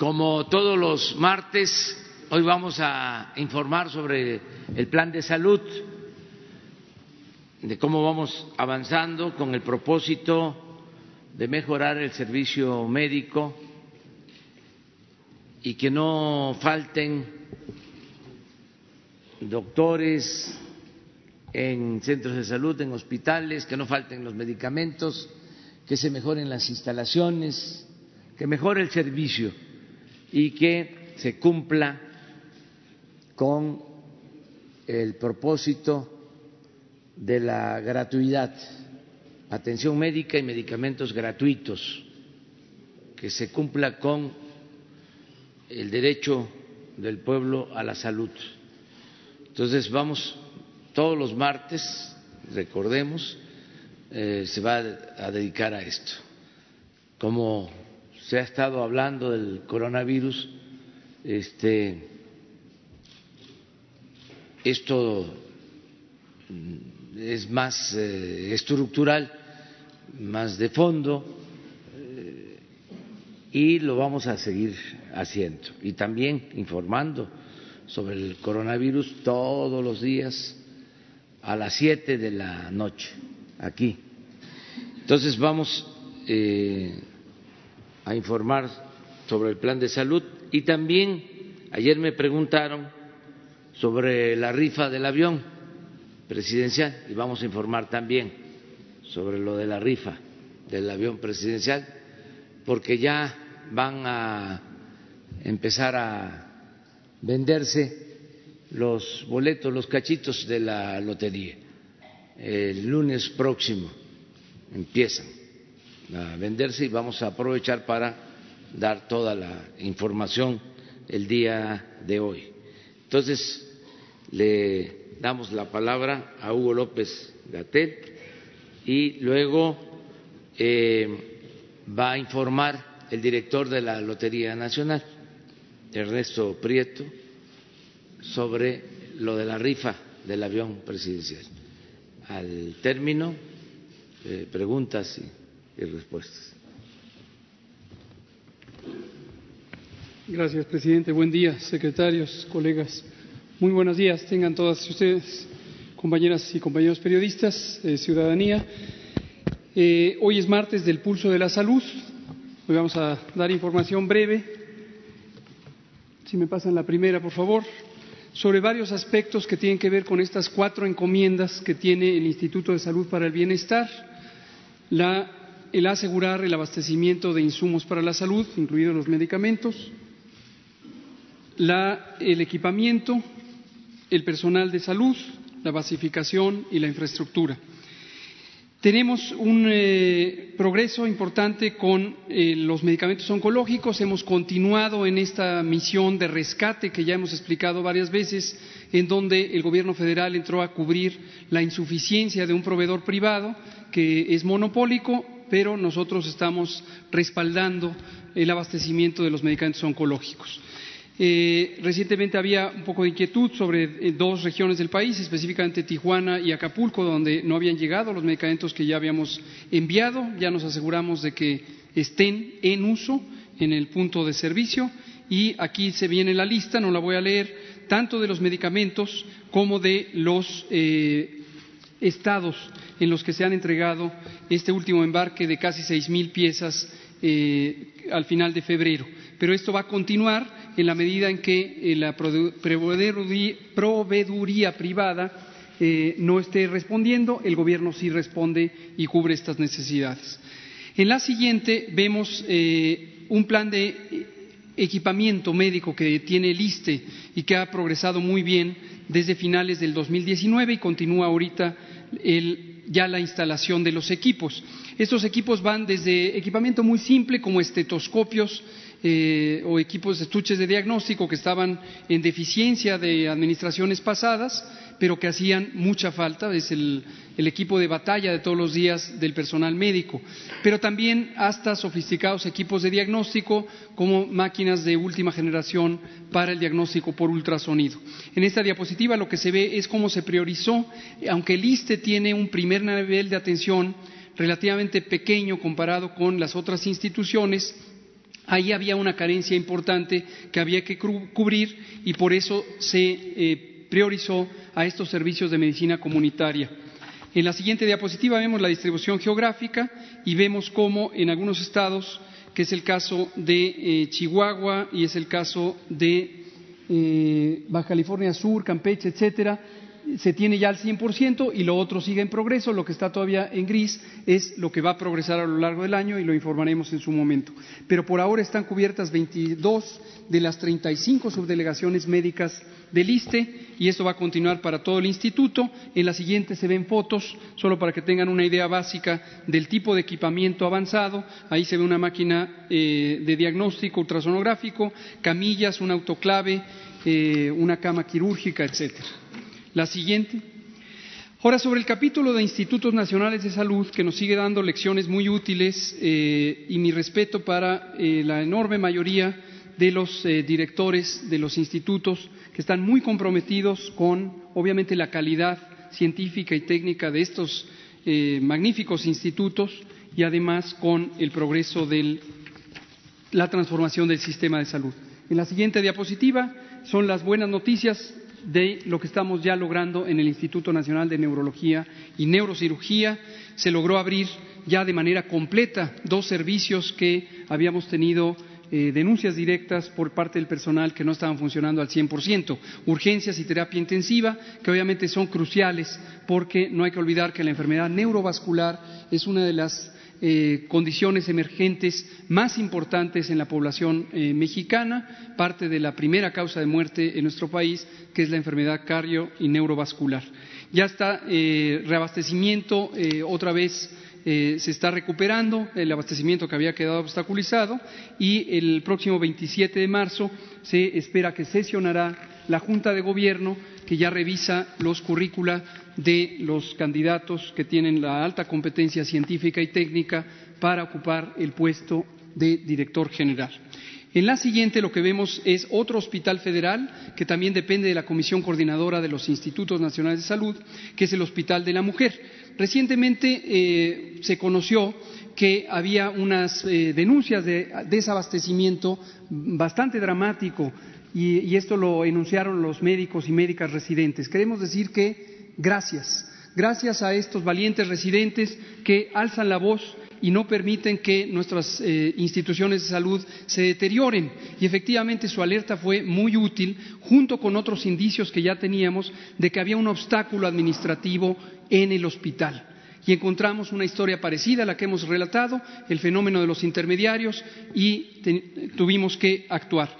como todos los martes, hoy vamos a informar sobre el plan de salud, de cómo vamos avanzando con el propósito de mejorar el servicio médico y que no falten doctores en centros de salud, en hospitales, que no falten los medicamentos, que se mejoren las instalaciones, que mejore el servicio y que se cumpla con el propósito de la gratuidad, atención médica y medicamentos gratuitos, que se cumpla con el derecho del pueblo a la salud. Entonces vamos todos los martes, recordemos, eh, se va a dedicar a esto. Como se ha estado hablando del coronavirus, este, esto es más eh, estructural, más de fondo, eh, y lo vamos a seguir haciendo. Y también informando sobre el coronavirus todos los días a las siete de la noche, aquí. Entonces vamos eh, a informar sobre el plan de salud y también ayer me preguntaron sobre la rifa del avión presidencial y vamos a informar también sobre lo de la rifa del avión presidencial porque ya van a empezar a venderse los boletos, los cachitos de la lotería. El lunes próximo empiezan a venderse y vamos a aprovechar para dar toda la información el día de hoy. Entonces, le damos la palabra a Hugo López Gatel y luego eh, va a informar el director de la Lotería Nacional, Ernesto Prieto sobre lo de la rifa del avión presidencial. Al término, eh, preguntas y, y respuestas. Gracias, presidente. Buen día, secretarios, colegas. Muy buenos días. Tengan todas ustedes, compañeras y compañeros periodistas, eh, ciudadanía. Eh, hoy es martes del pulso de la salud. Hoy vamos a dar información breve. Si me pasan la primera, por favor sobre varios aspectos que tienen que ver con estas cuatro encomiendas que tiene el Instituto de Salud para el Bienestar, el asegurar el abastecimiento de insumos para la salud, incluidos los medicamentos, el equipamiento, el personal de salud, la basificación y la infraestructura. Tenemos un eh, progreso importante con eh, los medicamentos oncológicos. Hemos continuado en esta misión de rescate que ya hemos explicado varias veces, en donde el Gobierno federal entró a cubrir la insuficiencia de un proveedor privado que es monopólico, pero nosotros estamos respaldando el abastecimiento de los medicamentos oncológicos. Eh, recientemente había un poco de inquietud sobre eh, dos regiones del país, específicamente Tijuana y Acapulco, donde no habían llegado los medicamentos que ya habíamos enviado. Ya nos aseguramos de que estén en uso en el punto de servicio y aquí se viene la lista, no la voy a leer, tanto de los medicamentos como de los eh, estados en los que se han entregado este último embarque de casi seis mil piezas al final de febrero. Pero esto va a continuar en la medida en que eh, la proveeduría privada eh, no esté respondiendo, el Gobierno sí responde y cubre estas necesidades. En la siguiente vemos eh, un plan de equipamiento médico que tiene el ISTE y que ha progresado muy bien desde finales del 2019 y continúa ahorita ya la instalación de los equipos. Estos equipos van desde equipamiento muy simple como estetoscopios eh, o equipos de estuches de diagnóstico que estaban en deficiencia de administraciones pasadas, pero que hacían mucha falta, es el, equipo de batalla de todos los días del personal médico, pero también hasta sofisticados equipos de diagnóstico como máquinas de última generación para el diagnóstico por ultrasonido. En esta diapositiva lo que se ve es cómo se priorizó, aunque el ISTE tiene un primer nivel de atención relativamente pequeño comparado con las otras instituciones, Ahí había una carencia importante que había que cubrir y por eso se eh, priorizó a estos servicios de medicina comunitaria. En la siguiente diapositiva vemos la distribución geográfica y vemos cómo en algunos estados, que es el caso de eh, Chihuahua y es el caso de eh, Baja California Sur, Campeche, etcétera, se tiene ya al 100% y lo otro sigue en progreso. Lo que está todavía en gris es lo que va a progresar a lo largo del año y lo informaremos en su momento. Pero por ahora están cubiertas 22 de las 35 subdelegaciones médicas del ISTE y esto va a continuar para todo el instituto. En la siguiente se ven fotos, solo para que tengan una idea básica del tipo de equipamiento avanzado. Ahí se ve una máquina eh, de diagnóstico ultrasonográfico, camillas, un autoclave, eh, una cama quirúrgica, etcétera. La siguiente. Ahora, sobre el capítulo de Institutos Nacionales de Salud, que nos sigue dando lecciones muy útiles eh, y mi respeto para eh, la enorme mayoría de los eh, directores de los institutos que están muy comprometidos con, obviamente, la calidad científica y técnica de estos magníficos institutos y además con el progreso de la transformación del sistema de salud. En la siguiente diapositiva son las buenas noticias de lo que estamos ya logrando en el Instituto Nacional de Neurología y Neurocirugía. Se logró abrir ya de manera completa dos servicios que habíamos tenido eh, denuncias directas por parte del personal que no estaban funcionando al 100%, urgencias y terapia intensiva, que obviamente son cruciales porque no hay que olvidar que la enfermedad neurovascular es una de las eh, condiciones emergentes más importantes en la población eh, mexicana, parte de la primera causa de muerte en nuestro país, que es la enfermedad cardio y neurovascular. Ya está eh, reabastecimiento otra vez se está recuperando el abastecimiento que había quedado obstaculizado y el próximo 27 de marzo se espera que sesionará la Junta de Gobierno que ya revisa los currícula de los candidatos que tienen la alta competencia científica y técnica para ocupar el puesto de director general. En la siguiente lo que vemos es otro hospital federal que también depende de la Comisión Coordinadora de los Institutos Nacionales de Salud, que es el Hospital de la Mujer. Recientemente eh, se conoció que había unas eh, denuncias de desabastecimiento bastante dramático y, esto lo enunciaron los médicos y médicas residentes. Queremos decir que gracias, gracias a estos valientes residentes que alzan la voz y no permiten que nuestras eh, instituciones de salud se deterioren. Y efectivamente su alerta fue muy útil, junto con otros indicios que ya teníamos de que había un obstáculo administrativo en el hospital. Y encontramos una historia parecida a la que hemos relatado, el fenómeno de los intermediarios, y tuvimos que actuar.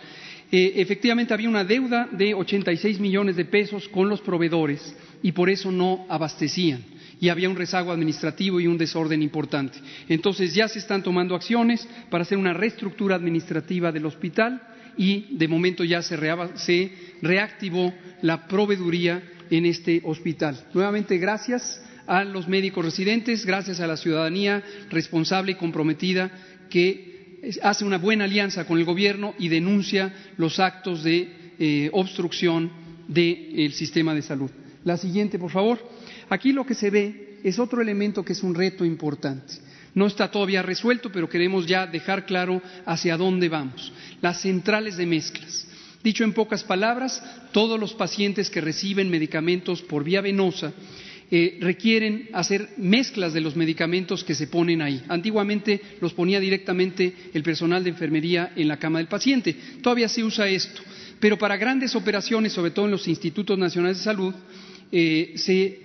Eh, efectivamente había una deuda de 86 millones de pesos con los proveedores y por eso no abastecían y había un rezago administrativo y un desorden importante. Entonces ya se están tomando acciones para hacer una reestructura administrativa del hospital y de momento ya se, se reactivó la proveeduría en este hospital. Nuevamente gracias a los médicos residentes, gracias a la ciudadanía responsable y comprometida que hace una buena alianza con el gobierno y denuncia los actos de eh, obstrucción del sistema de salud. La siguiente, por favor. Aquí lo que se ve es otro elemento que es un reto importante. No está todavía resuelto, pero queremos ya dejar claro hacia dónde vamos. Las centrales de mezclas. Dicho en pocas palabras, todos los pacientes que reciben medicamentos por vía venosa eh, requieren hacer mezclas de los medicamentos que se ponen ahí. Antiguamente los ponía directamente el personal de enfermería en la cama del paciente. Todavía se usa esto, pero para grandes operaciones, sobre todo en los institutos nacionales de salud, eh,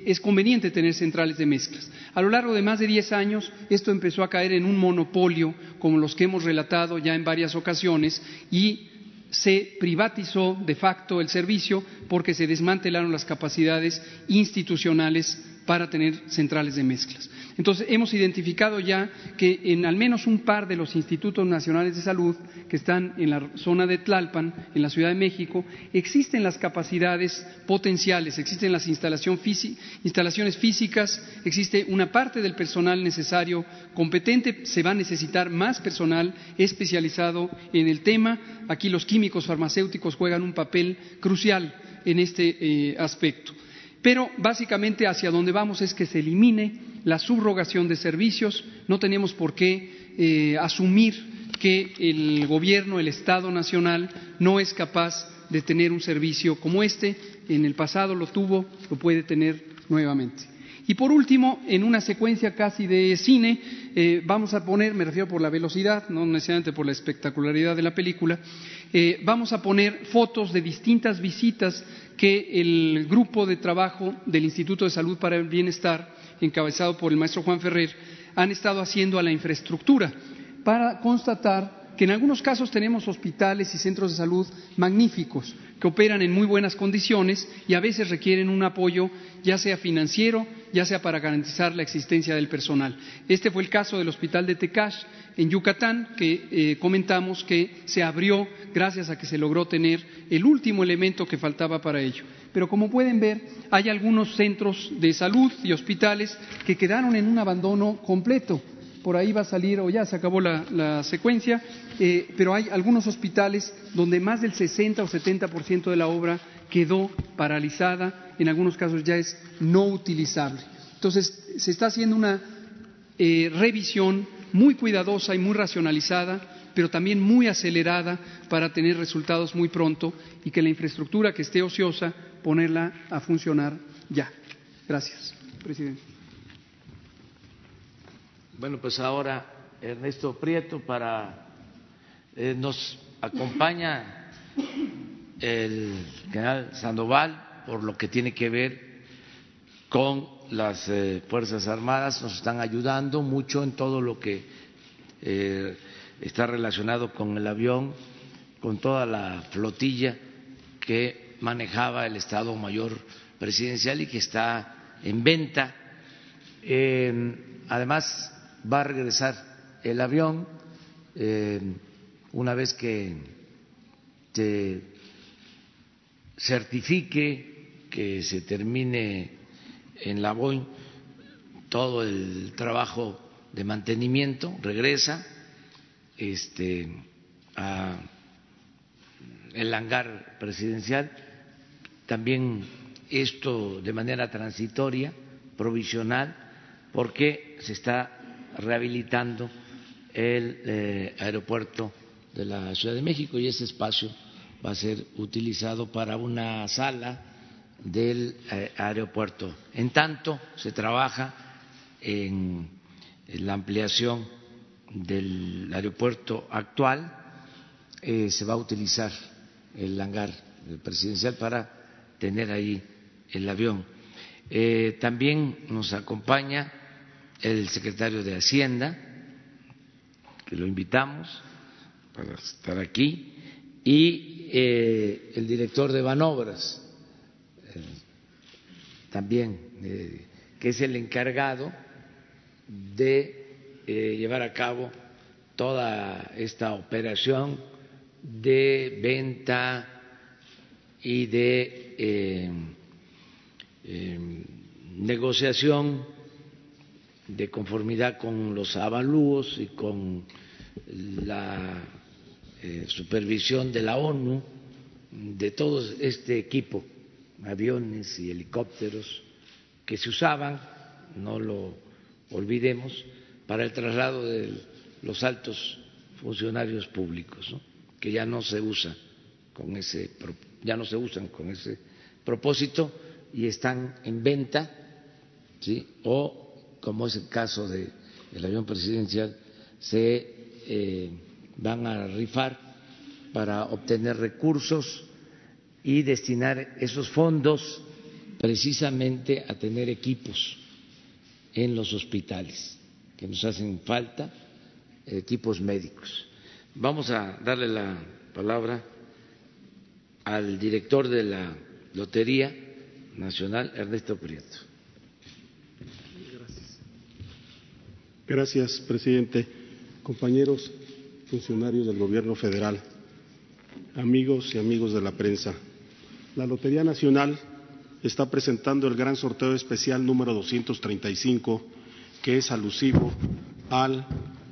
es conveniente tener centrales de mezclas. A lo largo de más de diez años, esto empezó a caer en un monopolio, como los que hemos relatado ya en varias ocasiones, y se privatizó de facto el servicio porque se desmantelaron las capacidades institucionales para tener centrales de mezclas. Entonces, hemos identificado ya que en al menos un par de los institutos nacionales de salud que están en la zona de Tlalpan, en la Ciudad de México, existen las capacidades potenciales, existen las instalaciones físicas, existe una parte del personal necesario competente, se va a necesitar más personal especializado en el tema. Aquí los químicos farmacéuticos juegan un papel crucial en este eh, aspecto. Pero básicamente hacia donde vamos es que se elimine la subrogación de servicios, no tenemos por qué eh, asumir que el gobierno, el Estado Nacional, no es capaz de tener un servicio como este. En el pasado lo tuvo, lo puede tener nuevamente. Y por último, en una secuencia casi de cine, eh, vamos a poner, me refiero por la velocidad, no necesariamente por la espectacularidad de la película, eh, vamos a poner fotos de distintas visitas que el grupo de trabajo del Instituto de Salud para el Bienestar, encabezado por el maestro Juan Ferrer, han estado haciendo a la infraestructura para constatar que en algunos casos tenemos hospitales y centros de salud magníficos, que operan en muy buenas condiciones y a veces requieren un apoyo, ya sea financiero, ya sea para garantizar la existencia del personal. Este fue el caso del Hospital de Tecash en Yucatán, que eh, comentamos que se abrió gracias a que se logró tener el último elemento que faltaba para ello. Pero como pueden ver, hay algunos centros de salud y hospitales que quedaron en un abandono completo por ahí va a salir, o ya se acabó la, secuencia, eh, pero hay algunos hospitales donde más del 60 o 70% de la obra quedó paralizada, en algunos casos ya es no utilizable. Entonces, se está haciendo una eh, revisión muy cuidadosa y muy racionalizada, pero también muy acelerada para tener resultados muy pronto y que la infraestructura que esté ociosa, ponerla a funcionar ya. Gracias, presidente. Bueno, pues ahora Ernesto Prieto para eh, nos acompaña el general Sandoval por lo que tiene que ver con las eh, Fuerzas Armadas, nos están ayudando mucho en todo lo que eh, está relacionado con el avión, con toda la flotilla que manejaba el Estado Mayor Presidencial y que está en venta. además, va a regresar el avión eh, una vez que se certifique que se termine en la Boeing todo el trabajo de mantenimiento, regresa este, a el hangar presidencial, también esto de manera transitoria, provisional, porque se está rehabilitando el eh, aeropuerto de la Ciudad de México y ese espacio va a ser utilizado para una sala del eh, aeropuerto. En tanto, se trabaja en, la ampliación del aeropuerto actual, eh, se va a utilizar el hangar presidencial para tener ahí el avión. también nos acompaña el secretario de Hacienda, que lo invitamos para estar aquí, y eh, el director de Banobras, eh, también, eh, que es el encargado de llevar a cabo toda esta operación de venta y de negociación de conformidad con los avalúos y con la eh, supervisión de la ONU de todo este equipo, aviones y helicópteros que se usaban, no lo olvidemos, para el traslado de los altos funcionarios públicos, que ya no se usa con ese ya no se usan con ese propósito y están en venta, ¿sí? o como es el caso del avión presidencial, se eh, van a rifar para obtener recursos y destinar esos fondos precisamente a tener equipos en los hospitales, que nos hacen falta equipos médicos. Vamos a darle la palabra al director de la Lotería Nacional, Ernesto Prieto. Gracias, presidente. Compañeros funcionarios del Gobierno federal, amigos y amigos de la prensa, la Lotería Nacional está presentando el gran sorteo especial número 235, que es alusivo al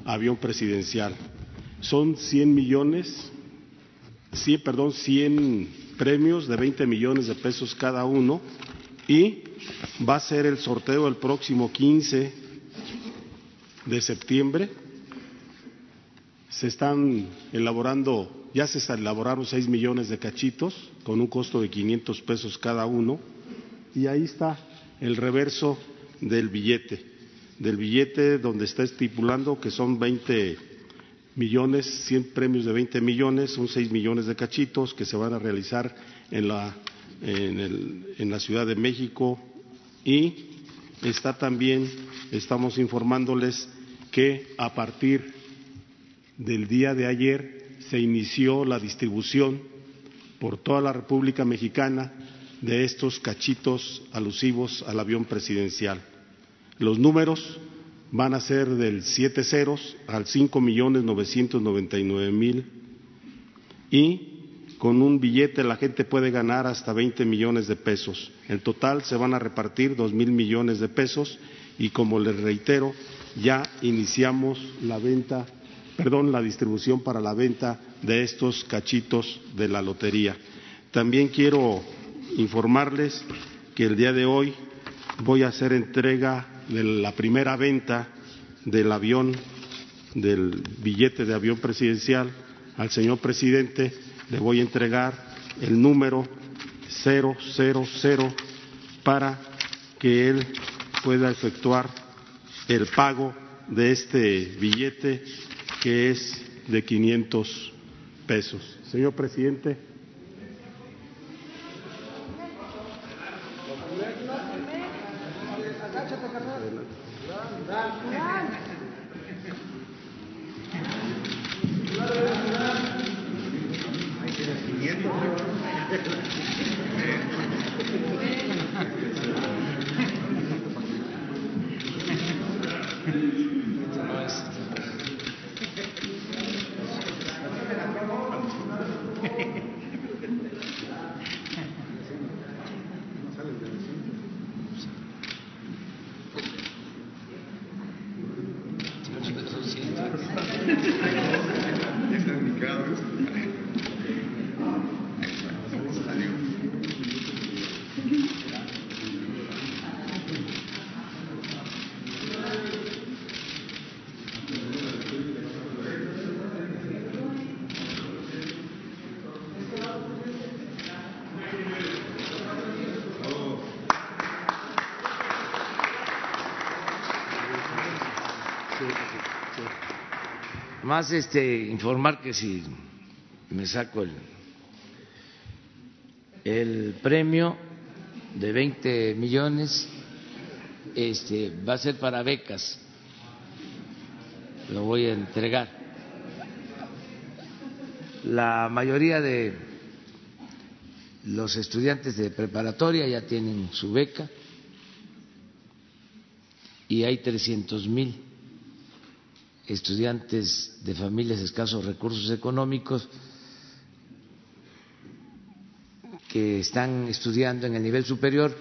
avión presidencial. Son 100 millones, 100, perdón, 100 premios de 20 millones de pesos cada uno y va a ser el sorteo el próximo 15 de septiembre Se están elaborando, ya se elaboraron 6 millones de cachitos con un costo de 500 pesos cada uno. Y ahí está el reverso del billete, del billete donde está estipulando que son 20 millones, 100 premios de 20 millones, son 6 millones de cachitos que se van a realizar en la, en, la Ciudad de México y está también, estamos informándoles que a partir del día de ayer se inició la distribución por toda la República Mexicana de estos cachitos alusivos al avión presidencial. Los números van a ser del siete ceros al cinco millones novecientos noventa y nueve mil y con un billete la gente puede ganar hasta 20 millones de pesos. En total se van a repartir dos mil millones de pesos y como les reitero, ya iniciamos la venta, perdón, la distribución para la venta de estos cachitos de la lotería. También quiero informarles que el día de hoy voy a hacer entrega de la primera venta del avión, del billete de avión presidencial al señor presidente, le voy a entregar el número 000 para que él pueda efectuar el pago de este billete que es de 500 pesos. Señor presidente. Más este, informar que si me saco el, el premio de 20 millones este, va a ser para becas. Lo voy a entregar. La mayoría de los estudiantes de preparatoria ya tienen su beca y hay 300 mil estudiantes de familias escasos recursos económicos que están estudiando en el nivel superior,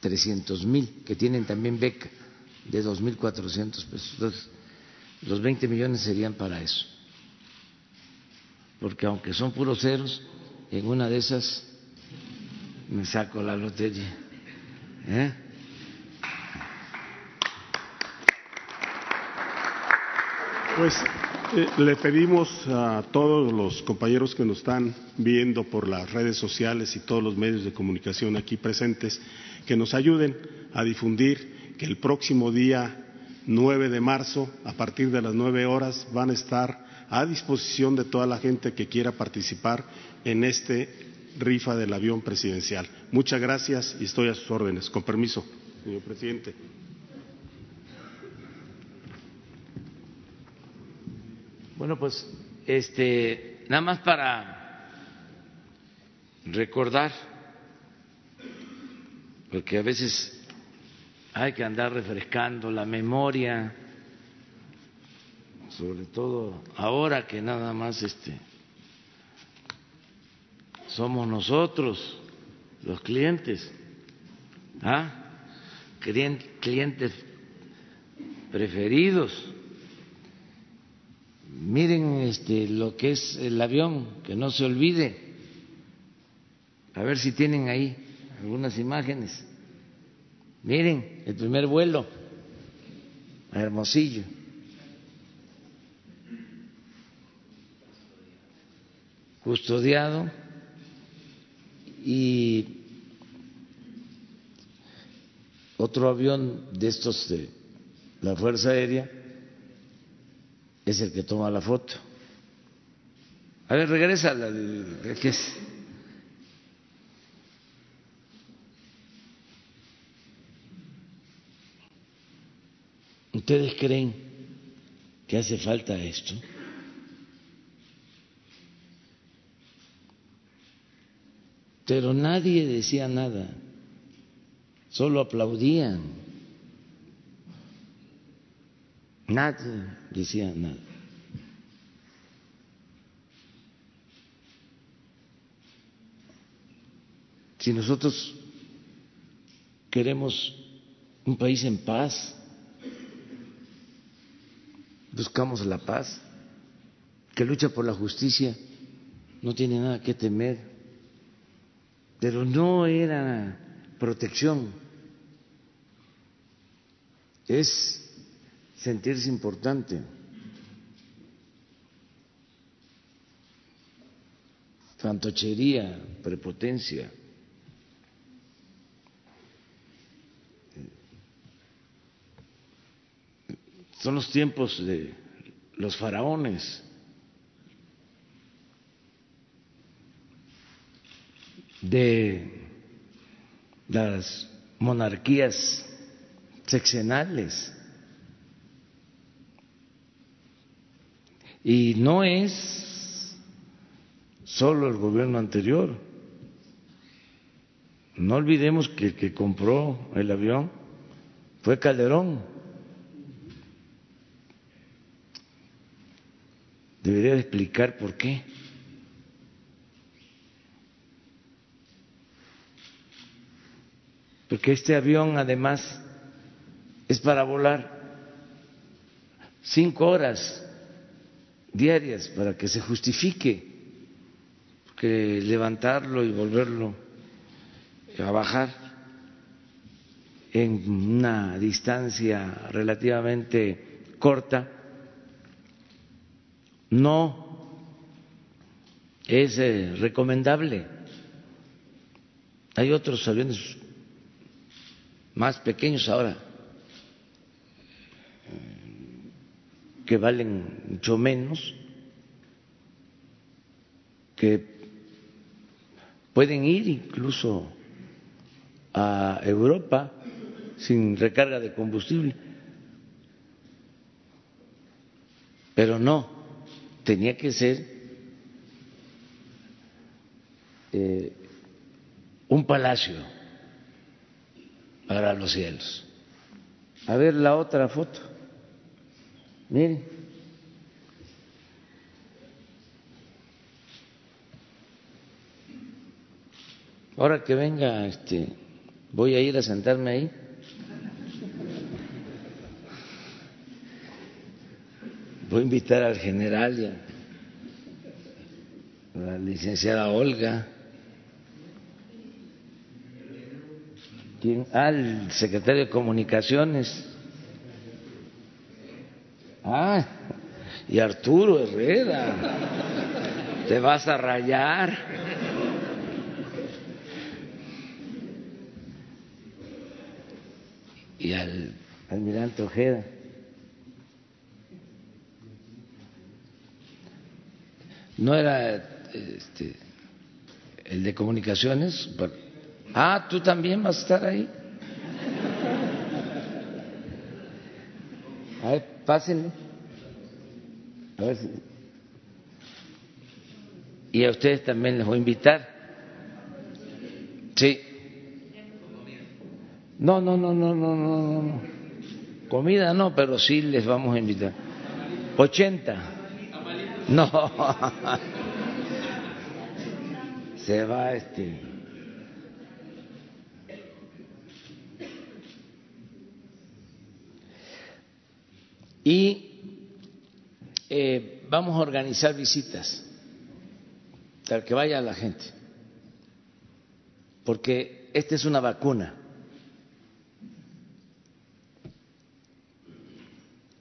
300 mil, que tienen también beca de 2.400 pesos. Entonces, los 20 millones serían para eso. Porque aunque son puros ceros, en una de esas me saco la lotería. ¿Eh? Pues eh, le pedimos a todos los compañeros que nos están viendo por las redes sociales y todos los medios de comunicación aquí presentes que nos ayuden a difundir que el próximo día 9 de marzo, a partir de las 9 horas, van a estar a disposición de toda la gente que quiera participar en este rifa del avión presidencial. Muchas gracias y estoy a sus órdenes. Con permiso, señor presidente. Bueno, pues este nada más para recordar porque a veces hay que andar refrescando la memoria, sobre todo ahora que nada más este somos nosotros los clientes, ¿ah? clientes preferidos miren este, lo que es el avión, que no se olvide. A ver si tienen ahí algunas imágenes. Miren, el primer vuelo Hermosillo. Custodiado y otro avión de estos de la Fuerza Aérea es el que toma la foto. A ver, regresa la ¿qué es? ¿Ustedes creen que hace falta esto? Pero nadie decía nada, solo aplaudían. Nadie decía nada. Si nosotros queremos un país en paz, buscamos la paz, que lucha por la justicia, no tiene nada que temer, pero no era protección, es sentirse importante. fantochería, prepotencia. Son los tiempos de los faraones. de las monarquías seccionales. Y no es solo el gobierno anterior. No olvidemos que el que compró el avión fue Calderón. Debería explicar por qué. Porque este avión además es para volar cinco horas diarias para que se justifique que levantarlo y volverlo a bajar en una distancia relativamente corta no es eh, recomendable. Hay otros aviones más pequeños ahora que valen mucho menos, que pueden ir incluso a Europa sin recarga de combustible, pero no tenía que ser eh, un palacio para los cielos. A ver la otra foto. Miren. Ahora que venga, este, voy a ir a sentarme ahí. Voy a invitar al general y a la licenciada Olga. ¿Quién? Al secretario de Comunicaciones. Ah, y Arturo Herrera. Te vas a rayar. Y al almirante Ojeda. no era este, el de comunicaciones. Ah, tú también vas a estar ahí. A ver, pásenle. A ver Y a ustedes también les voy a invitar. Sí. No, no, no, no, no, no, no. Comida no, pero sí les vamos a invitar. 80. No. Se va este. Y eh, vamos a organizar visitas para que vaya la gente, porque esta es una vacuna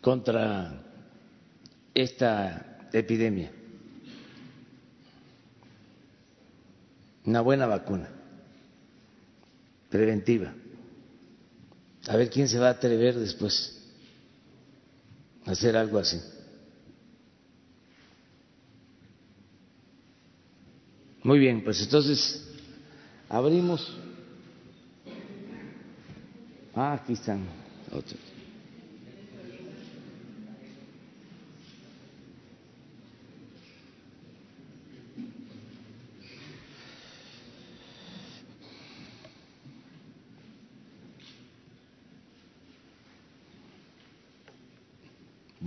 contra esta epidemia. una buena vacuna preventiva. A ver quién se va a atrever después hacer algo así. Muy bien, pues entonces abrimos. Ah, aquí están otros.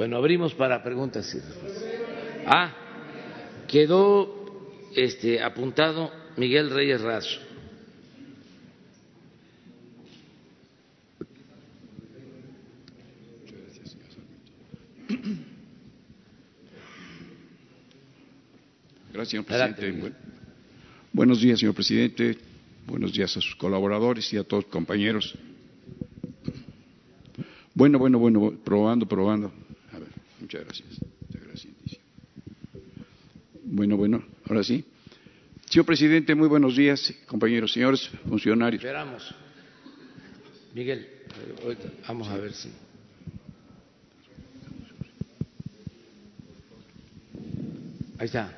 Bueno, abrimos para preguntas. Ah, quedó este, apuntado Miguel Reyes Razo. Gracias, señor presidente. buenos días, señor presidente. Buenos días a sus colaboradores y a todos los compañeros. Bueno, bueno, bueno, probando, probando. Muchas gracias. Muchas gracias. Bueno, bueno, ahora sí. Señor presidente, muy buenos días, compañeros, señores funcionarios. Esperamos. Miguel, vamos a ver si. Ahí está.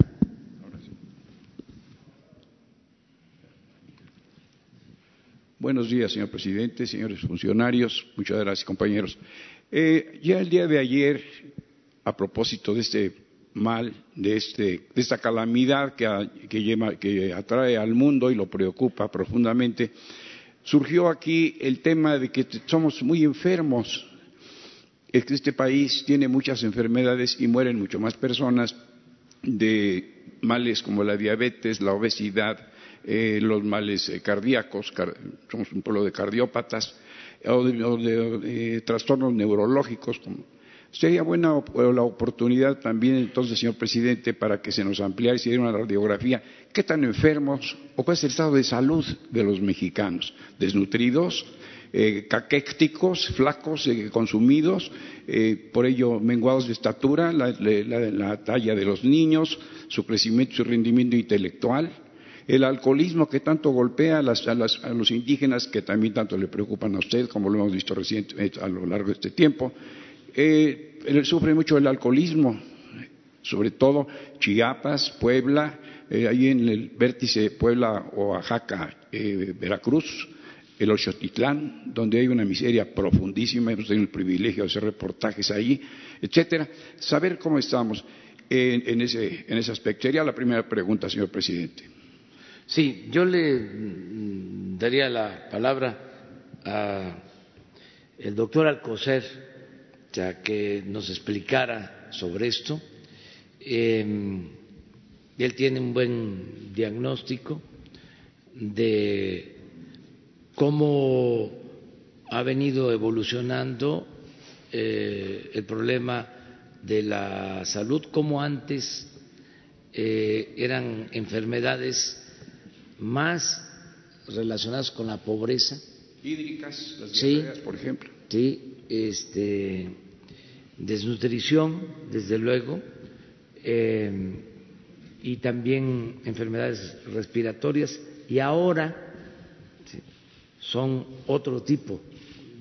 Buenos días, señor presidente, señores funcionarios. Muchas gracias, compañeros. Eh, ya el día de ayer, a propósito de este mal, de, este, de esta calamidad que, que atrae al mundo y lo preocupa profundamente, surgió aquí el tema de que somos muy enfermos. Es que este país tiene muchas enfermedades y mueren mucho más personas de males como la diabetes, la obesidad, eh, los males eh, cardíacos, somos un pueblo de cardiópatas, o de, trastornos neurológicos. Sería buena la oportunidad también entonces, señor presidente, para que se nos ampliara y se diera una radiografía. ¿Qué tan enfermos o cuál es el estado de salud de los mexicanos? ¿Desnutridos? Eh, caquécticos, flacos, consumidos, por ello menguados de estatura, la, la, talla de los niños, su crecimiento y su rendimiento intelectual, el alcoholismo que tanto golpea a, los indígenas, que también tanto le preocupan a usted, como lo hemos visto recientemente a lo largo de este tiempo. Eh, sufre mucho el alcoholismo, sobre todo Chiapas, Puebla, eh, ahí en el vértice Puebla, Oaxaca, eh, Veracruz, el Ochotitlán, donde hay una miseria profundísima, hemos tenido el privilegio de hacer reportajes ahí, etcétera. Saber cómo estamos en, ese, en ese aspecto. Sería la primera pregunta, señor presidente. Sí, yo le daría la palabra al doctor Alcocer, que nos explicara sobre esto. Em, él tiene un buen diagnóstico de cómo ha venido evolucionando eh, el problema de la salud, cómo antes eh, eran enfermedades más relacionadas con la pobreza. Hídricas, las sí, por ejemplo. Sí, este, desnutrición, desde luego, eh, y también enfermedades respiratorias, y ahora son otro tipo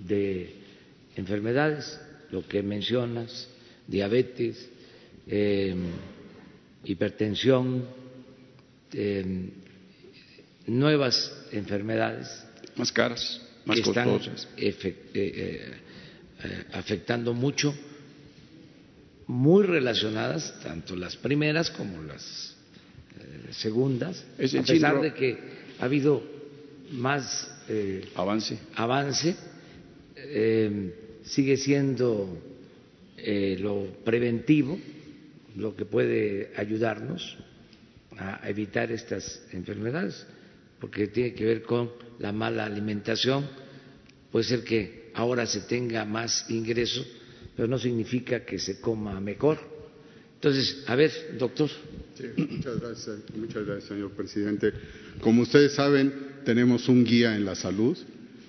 de enfermedades, lo que mencionas, diabetes, eh, hipertensión, eh, nuevas enfermedades más caras, más que están eh, afectando mucho, muy relacionadas, tanto las primeras como las eh, segundas, a pesar de que ha habido más avance, avance sigue siendo lo preventivo lo que puede ayudarnos a evitar estas enfermedades porque tiene que ver con la mala alimentación. Puede ser que ahora se tenga más ingresos, pero no significa que se coma mejor. Entonces, a ver, doctor. gracias, muchas gracias, señor presidente. Como ustedes saben, tenemos un guía en la salud.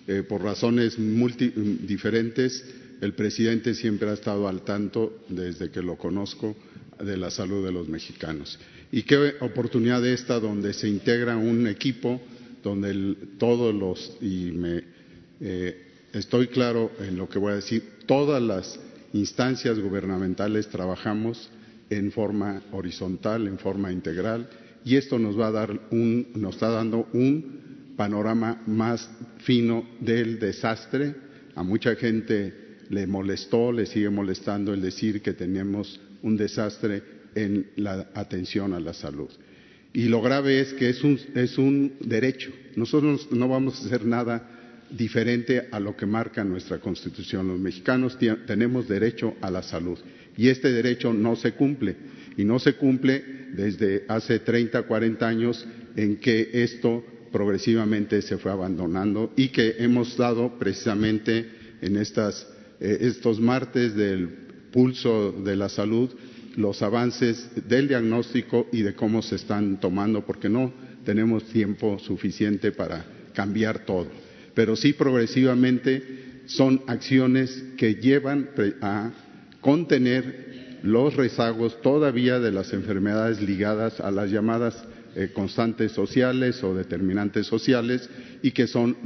Eh, por razones diferentes, el presidente siempre ha estado al tanto, desde que lo conozco, de la salud de los mexicanos. Y qué oportunidad esta donde se integra un equipo, donde todos los, y me eh, estoy claro en lo que voy a decir, todas las instancias gubernamentales trabajamos en forma horizontal, en forma integral, y esto nos va a dar un, nos está dando un panorama más fino del desastre. A mucha gente le molestó, le sigue molestando el decir que tenemos un desastre en la atención a la salud. Y lo grave es que es un, es un derecho. Nosotros no vamos a hacer nada diferente a lo que marca nuestra Constitución. Los mexicanos tenemos derecho a la salud y este derecho no se cumple y no se cumple desde hace 30, 40 años en que esto progresivamente se fue abandonando y que hemos dado precisamente en eh, estos martes del pulso de la salud los avances del diagnóstico y de cómo se están tomando, porque no tenemos tiempo suficiente para cambiar todo pero sí progresivamente son acciones que llevan a contener los rezagos todavía de las enfermedades ligadas a las llamadas eh, constantes sociales o determinantes sociales y que son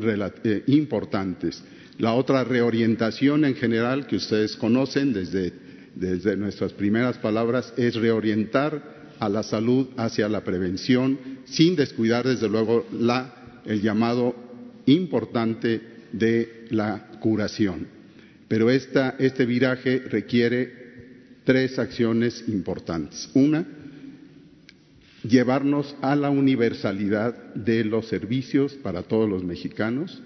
eh, importantes. La otra reorientación en general que ustedes conocen desde, desde nuestras primeras palabras es reorientar a la salud hacia la prevención sin descuidar desde luego la, el llamado importante de la curación. Pero este viraje requiere tres acciones importantes. Una, llevarnos a la universalidad de los servicios para todos los mexicanos.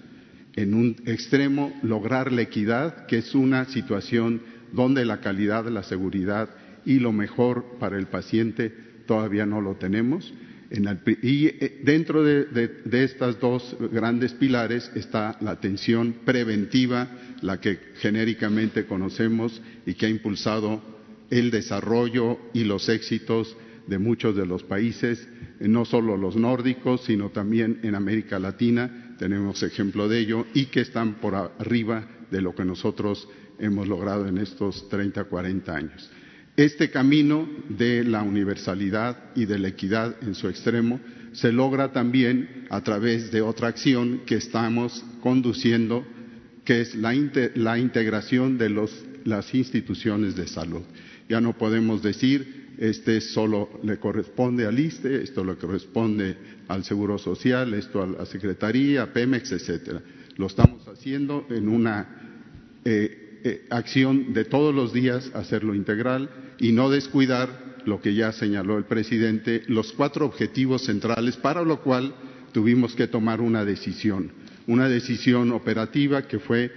En un extremo, lograr la equidad, que es una situación donde la calidad, la seguridad y lo mejor para el paciente todavía no lo tenemos y eh, dentro de, de, estos dos grandes pilares está la atención preventiva, la que genéricamente conocemos y que ha impulsado el desarrollo y los éxitos de muchos de los países, eh, no solo los nórdicos, sino también en América Latina, tenemos ejemplo de ello, y que están por arriba de lo que nosotros hemos logrado en estos 30, 40 años. Este camino de la universalidad y de la equidad en su extremo se logra también a través de otra acción que estamos conduciendo, que es la, integración de las instituciones de salud. Ya no podemos decir, este solo le corresponde al ISTE, esto le corresponde al Seguro Social, esto a la Secretaría, Pemex, etcétera. Lo estamos haciendo en una eh, eh, acción de todos los días, hacerlo integral y no descuidar lo que ya señaló el presidente, los cuatro objetivos centrales, para lo cual tuvimos que tomar una decisión, una decisión operativa que fue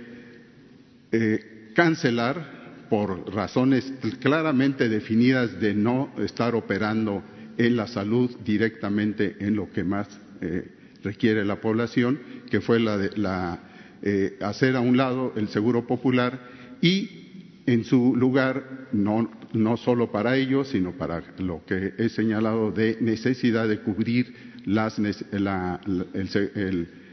eh, cancelar por razones claramente definidas de no estar operando en la salud directamente en lo que más eh, requiere la población, que fue la de la, hacer a un lado el seguro popular y en su lugar, no, no solo para ellos, sino para lo que he señalado de necesidad de cubrir la,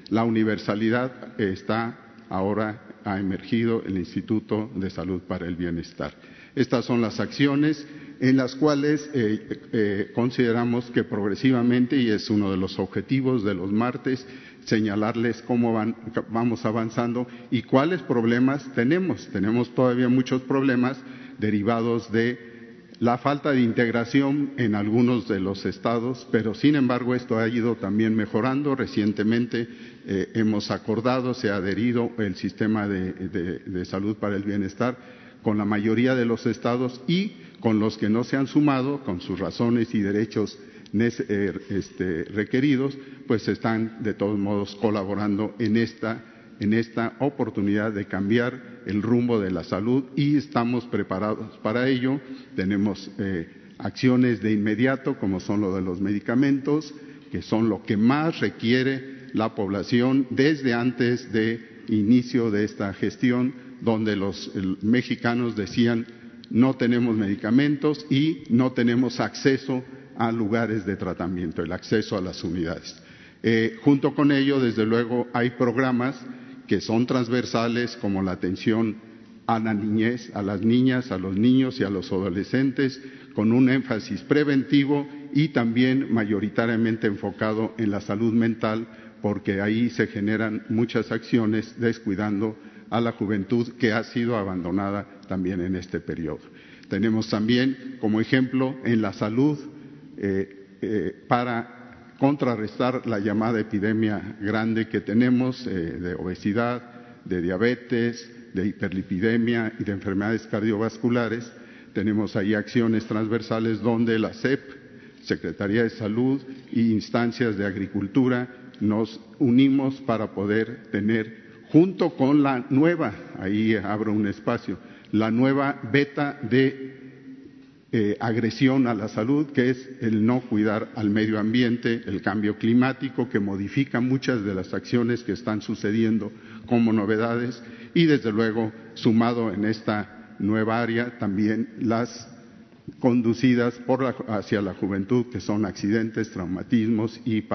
la universalidad, está ahora ha emergido el Instituto de Salud para el Bienestar. Estas son las acciones en las cuales eh, eh, consideramos que progresivamente, y es uno de los objetivos de los martes, señalarles cómo van, vamos avanzando y cuáles problemas tenemos. Tenemos todavía muchos problemas derivados de la falta de integración en algunos de los estados, pero sin embargo esto ha ido también mejorando. Recientemente eh, hemos acordado, se ha adherido el sistema de, salud para el bienestar con la mayoría de los estados y con los que no se han sumado, con sus razones y derechos este, requeridos, pues están de todos modos colaborando en esta, en esta oportunidad de cambiar el rumbo de la salud y estamos preparados para ello. Tenemos eh, acciones de inmediato, como son lo de los medicamentos, que son lo que más requiere la población desde antes de inicio de esta gestión, donde los mexicanos decían no tenemos medicamentos y no tenemos acceso a lugares de tratamiento, el acceso a las unidades. Eh, junto con ello, desde luego, hay programas que son transversales como la atención a la niñez, a las niñas, a los niños y a los adolescentes, con un énfasis preventivo y también mayoritariamente enfocado en la salud mental, porque ahí se generan muchas acciones descuidando a la juventud que ha sido abandonada también en este periodo. Tenemos también como ejemplo en la salud eh, eh, para contrarrestar la llamada epidemia grande que tenemos eh, de obesidad, de diabetes, de hiperlipidemia y de enfermedades cardiovasculares. Tenemos ahí acciones transversales donde la CEP, Secretaría de Salud e instancias de agricultura nos unimos para poder tener, junto con la nueva, ahí abro un espacio, la nueva beta de eh, agresión a la salud, que es el no cuidar al medio ambiente, el cambio climático, que modifica muchas de las acciones que están sucediendo como novedades. Y, desde luego, sumado en esta nueva área, también las conducidas hacia la juventud, que son accidentes, traumatismos y eh,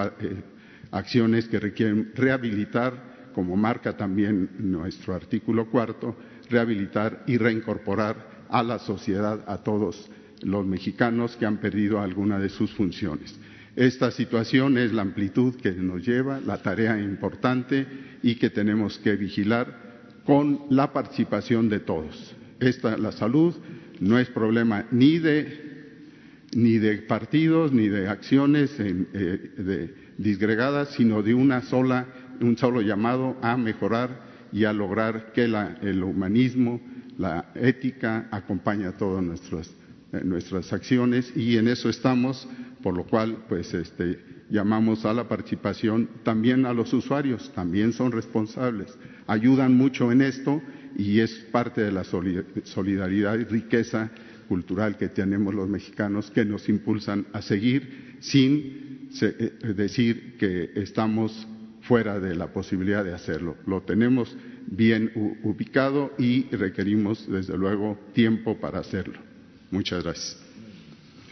acciones que requieren rehabilitar, como marca también nuestro artículo cuarto, rehabilitar y reincorporar a la sociedad a todos los mexicanos que han perdido alguna de sus funciones. Esta situación es la amplitud que nos lleva, la tarea importante y que tenemos que vigilar con la participación de todos. Esta, la salud no es problema ni de, ni de partidos ni de acciones eh, disgregadas, sino de una sola, un solo llamado a mejorar y a lograr que el humanismo, la ética acompañe a todas nuestras, eh, nuestras acciones y en eso estamos, por lo cual pues este, llamamos a la participación también a los usuarios, también son responsables, ayudan mucho en esto y es parte de la solidaridad y riqueza cultural que tenemos los mexicanos que nos impulsan a seguir sin eh, decir que estamos fuera de la posibilidad de hacerlo. Lo tenemos bien ubicado y requerimos, desde luego, tiempo para hacerlo. Muchas gracias.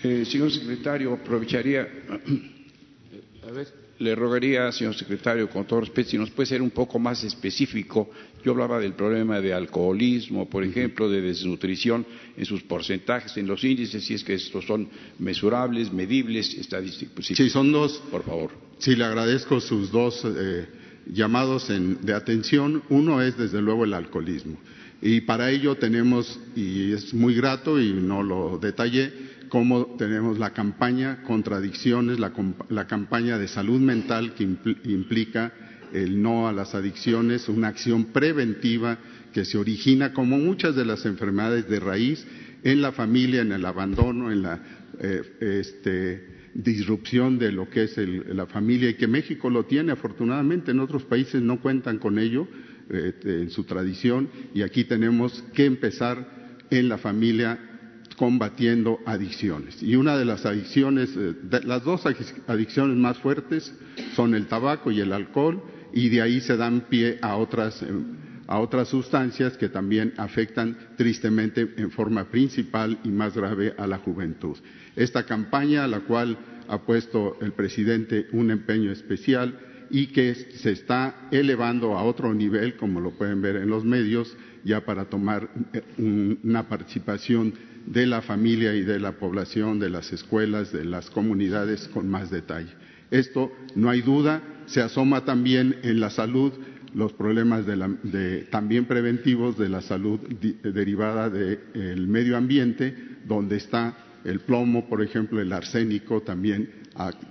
Eh, señor secretario, aprovecharía. A ver. Le rogaría, señor secretario, con todo respeto, si nos puede ser un poco más específico. Yo hablaba del problema de alcoholismo, por ejemplo, de desnutrición en sus porcentajes, en los índices, si es que estos son mesurables, medibles, estadísticos. Sí, son dos. Por favor. Sí, le agradezco sus dos eh, llamados de atención. Uno es, desde luego, el alcoholismo. Y para ello tenemos, y es muy grato y no lo detallé, cómo tenemos la campaña contra adicciones, la, campaña de salud mental que implica el no a las adicciones, una acción preventiva que se origina, como muchas de las enfermedades de raíz, en la familia, en el abandono, en la eh, este, disrupción de lo que es la familia y que México lo tiene afortunadamente, en otros países no cuentan con ello eh, en su tradición y aquí tenemos que empezar en la familia combatiendo adicciones. Y una de las adicciones, eh, las dos adicciones más fuertes son el tabaco y el alcohol, y de ahí se dan pie a otras, eh, a otras sustancias que también afectan tristemente en forma principal y más grave a la juventud. Esta campaña, a la cual ha puesto el presidente un empeño especial y que se está elevando a otro nivel, como lo pueden ver en los medios, ya para tomar eh, una participación de la familia y de la población, de las escuelas, de las comunidades con más detalle. Esto, no hay duda, se asoma también en la salud los problemas también preventivos de la salud derivada del medio ambiente, donde está el plomo, por ejemplo, el arsénico también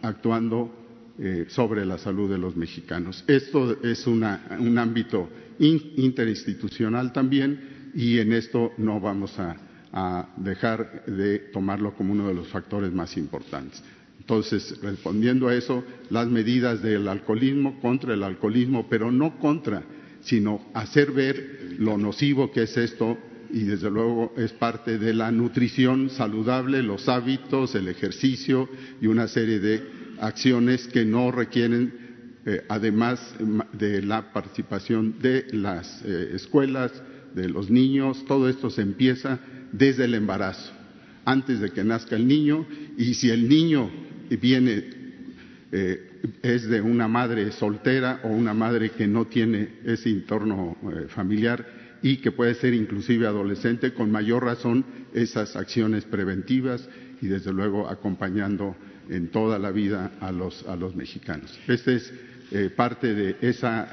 actuando eh, sobre la salud de los mexicanos. Esto es un ámbito interinstitucional también y en esto no vamos a a dejar de tomarlo como uno de los factores más importantes. Entonces, respondiendo a eso, las medidas del alcoholismo contra el alcoholismo, pero no contra, sino hacer ver lo nocivo que es esto y desde luego es parte de la nutrición saludable, los hábitos, el ejercicio y una serie de acciones que no requieren, eh, además de la participación de las eh, escuelas, de los niños, todo esto se empieza desde el embarazo, antes de que nazca el niño, y si el niño viene, eh, es de una madre soltera o una madre que no tiene ese entorno familiar y que puede ser inclusive adolescente, con mayor razón esas acciones preventivas y desde luego acompañando en toda la vida a los, a los mexicanos. Esta es eh, parte de esa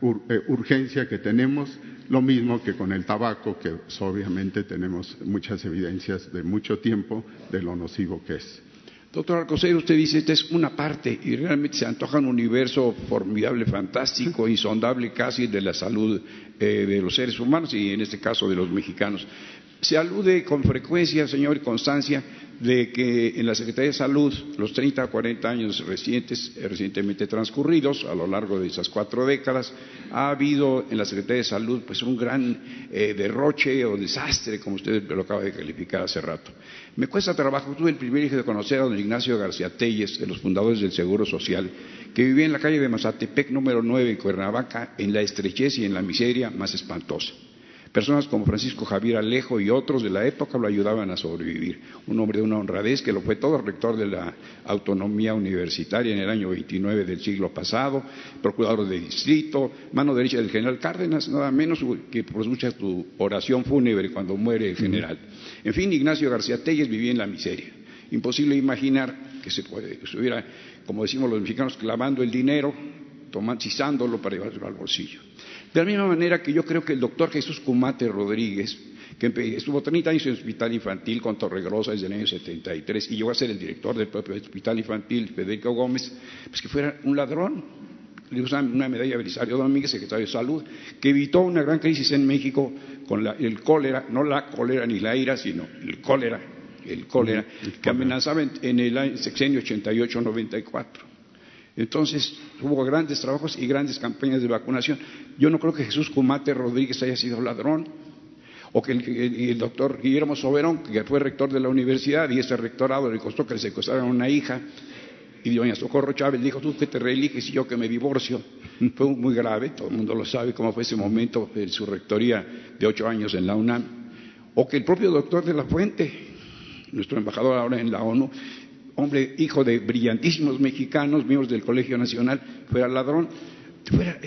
eh, urgencia que tenemos, lo mismo que con el tabaco, que obviamente tenemos muchas evidencias de mucho tiempo de lo nocivo que es. Doctor Alcocer, usted dice, esta es una parte y realmente se antoja un universo formidable, fantástico, insondable casi de la salud eh, de los seres humanos y en este caso de los mexicanos. Se alude con frecuencia, señor, y constancia, de que en la Secretaría de Salud, los 30 o 40 años recientes, recientemente transcurridos, a lo largo de esas cuatro décadas, ha habido en la Secretaría de Salud pues un gran eh, derroche o desastre, como usted lo acaba de calificar hace rato. Me cuesta trabajo, tuve el privilegio de conocer a don Ignacio García Telles, de los fundadores del Seguro Social, que vivía en la calle de Mazatepec número 9 en Cuernavaca, en la estrechez y en la miseria más espantosa. Personas como Francisco Javier Alejo y otros de la época lo ayudaban a sobrevivir. Un hombre de una honradez que lo fue todo rector de la autonomía universitaria en el año 29 del siglo pasado, procurador de distrito, mano derecha del general Cárdenas, nada menos que escuchar tu oración fúnebre cuando muere el general. En fin, Ignacio García Telles vivía en la miseria. Imposible imaginar que se puede, estuviera, como decimos los mexicanos, clavando el dinero, tomancizándolo para llevarlo al bolsillo. De la misma manera que yo creo que el doctor Jesús Cumate Rodríguez, que estuvo 30 años en el hospital infantil con Torregrosa desde el año 73 y llegó a ser el director del propio hospital infantil, Federico Gómez, pues que fuera un ladrón. Le usan una medalla a Belisario Domínguez, secretario de Salud, que evitó una gran crisis en México con el cólera, no la cólera ni la ira, sino el cólera, el cólera, que amenazaba en, el sexenio 88-94. Entonces hubo grandes trabajos y grandes campañas de vacunación. Yo no creo que Jesús Cumate Rodríguez haya sido ladrón, o que el, doctor Guillermo Soberón, que fue rector de la universidad y ese rectorado le costó que le secuestraran a una hija, y doña Socorro Chávez dijo, tú que te reeliges y yo que me divorcio. Fue muy grave, todo el mundo lo sabe cómo fue ese momento en su rectoría de ocho años en la UNAM. O que el propio doctor de la Fuente, nuestro embajador ahora en la ONU, hombre hijo de brillantísimos mexicanos, miembros del Colegio Nacional, fuera ladrón. Fuera,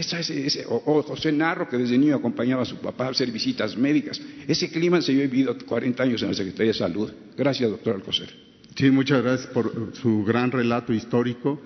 o, José Narro, que desde niño acompañaba a su papá a hacer visitas médicas. Ese clima se ha vivido 40 años en la Secretaría de Salud. Gracias, doctor Alcocer. Sí, muchas gracias por su gran relato histórico.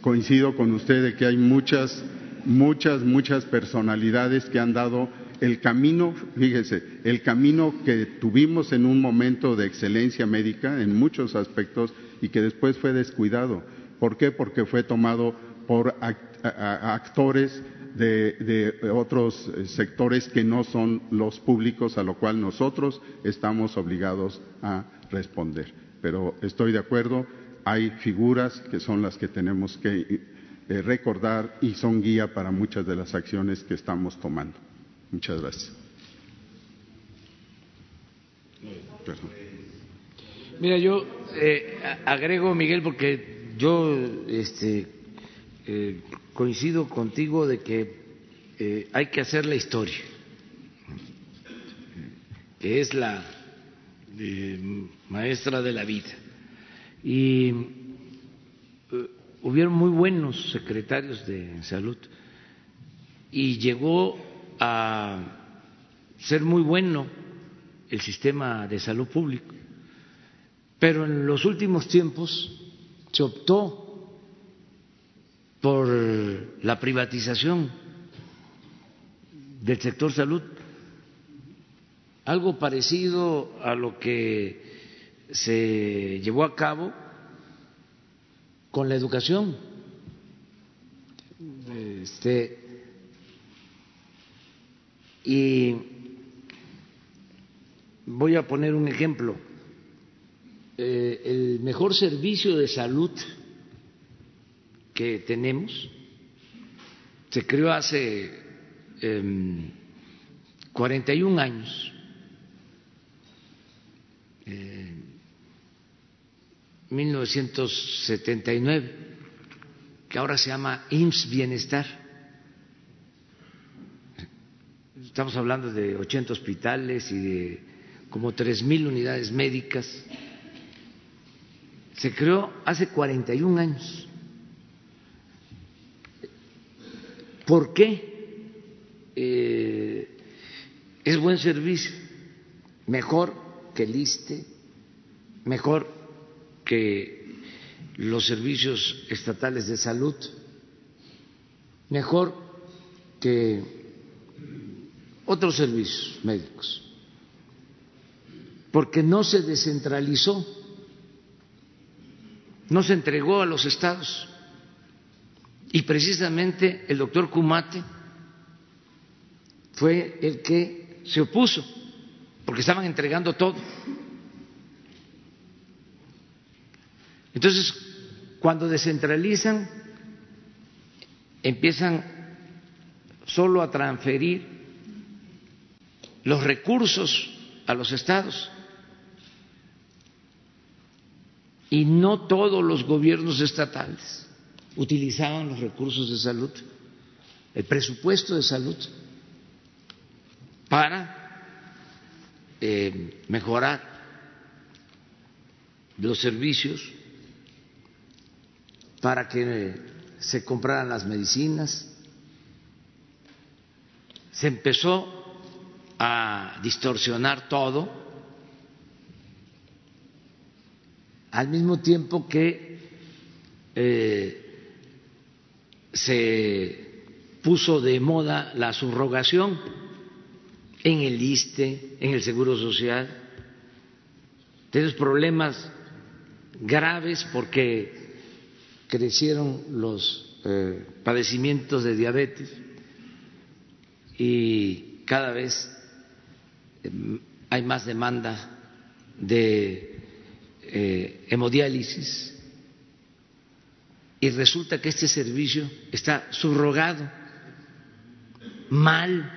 coincido con usted de que hay muchas, muchas, muchas personalidades que han dado el camino, fíjese, el camino que tuvimos en un momento de excelencia médica en muchos aspectos y que después fue descuidado. ¿Por qué? Porque fue tomado por actores de, otros sectores que no son los públicos, a lo cual nosotros estamos obligados a responder. Pero estoy de acuerdo, hay figuras que son las que tenemos que eh, recordar y son guía para muchas de las acciones que estamos tomando. Muchas gracias. Mira, yo eh, agrego, Miguel, porque yo este, eh, coincido contigo de que eh, hay que hacer la historia, que es la maestra de la vida. Y hubieron muy buenos secretarios de salud y llegó a ser muy bueno el sistema de salud público pero en los últimos tiempos se optó por la privatización del sector salud, algo parecido a lo que se llevó a cabo con la educación. Este, y voy a poner un ejemplo eh, el mejor servicio de salud que tenemos se creó hace 41 em, años. en 1979, que ahora se llama IMSS Bienestar. Estamos hablando de 80 hospitales y de como 3.000 unidades médicas se creó hace 41 años. ¿Por qué eh, es buen servicio? Mejor que el ISTE, mejor que los servicios estatales de salud mejor que otros servicios médicos, porque no se descentralizó, no se entregó a los estados. Y precisamente el doctor Kumate fue el que se opuso, porque estaban entregando todo. Entonces, cuando descentralizan, empiezan solo a transferir los recursos a los estados. Y no todos los gobiernos estatales utilizaban los recursos de salud, el presupuesto de salud, para eh, mejorar los servicios, para que se compraran las medicinas, se empezó a distorsionar todo, al mismo tiempo que eh, se puso de moda la subrogación en el ISTE, en el Seguro Social. Tenemos problemas graves porque crecieron los eh, padecimientos de diabetes y cada vez hay más demanda de eh, hemodiálisis y resulta que este servicio está subrogado, mal,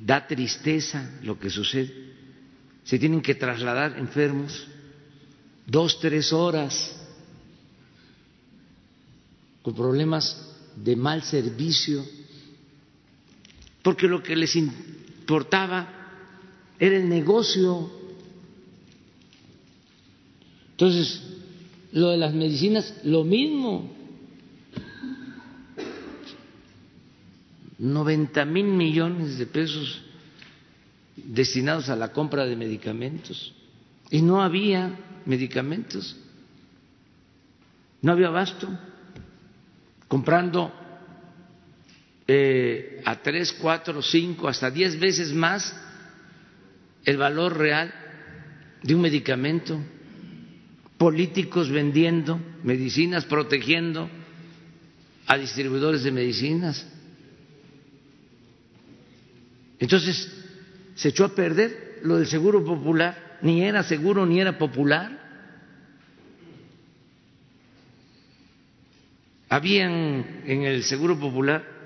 da tristeza lo que sucede. Se tienen que trasladar enfermos dos, tres horas con problemas de mal servicio, porque lo que les importaba era el negocio. Entonces, lo de las medicinas, lo mismo. 90 mil millones de pesos destinados a la compra de medicamentos y no había medicamentos, no había abasto, comprando eh, a tres, cuatro, cinco, hasta diez veces más el valor real de un medicamento políticos vendiendo medicinas, protegiendo a distribuidores de medicinas. Entonces, se echó a perder lo del seguro popular, ni era seguro ni era popular. Habían en el seguro popular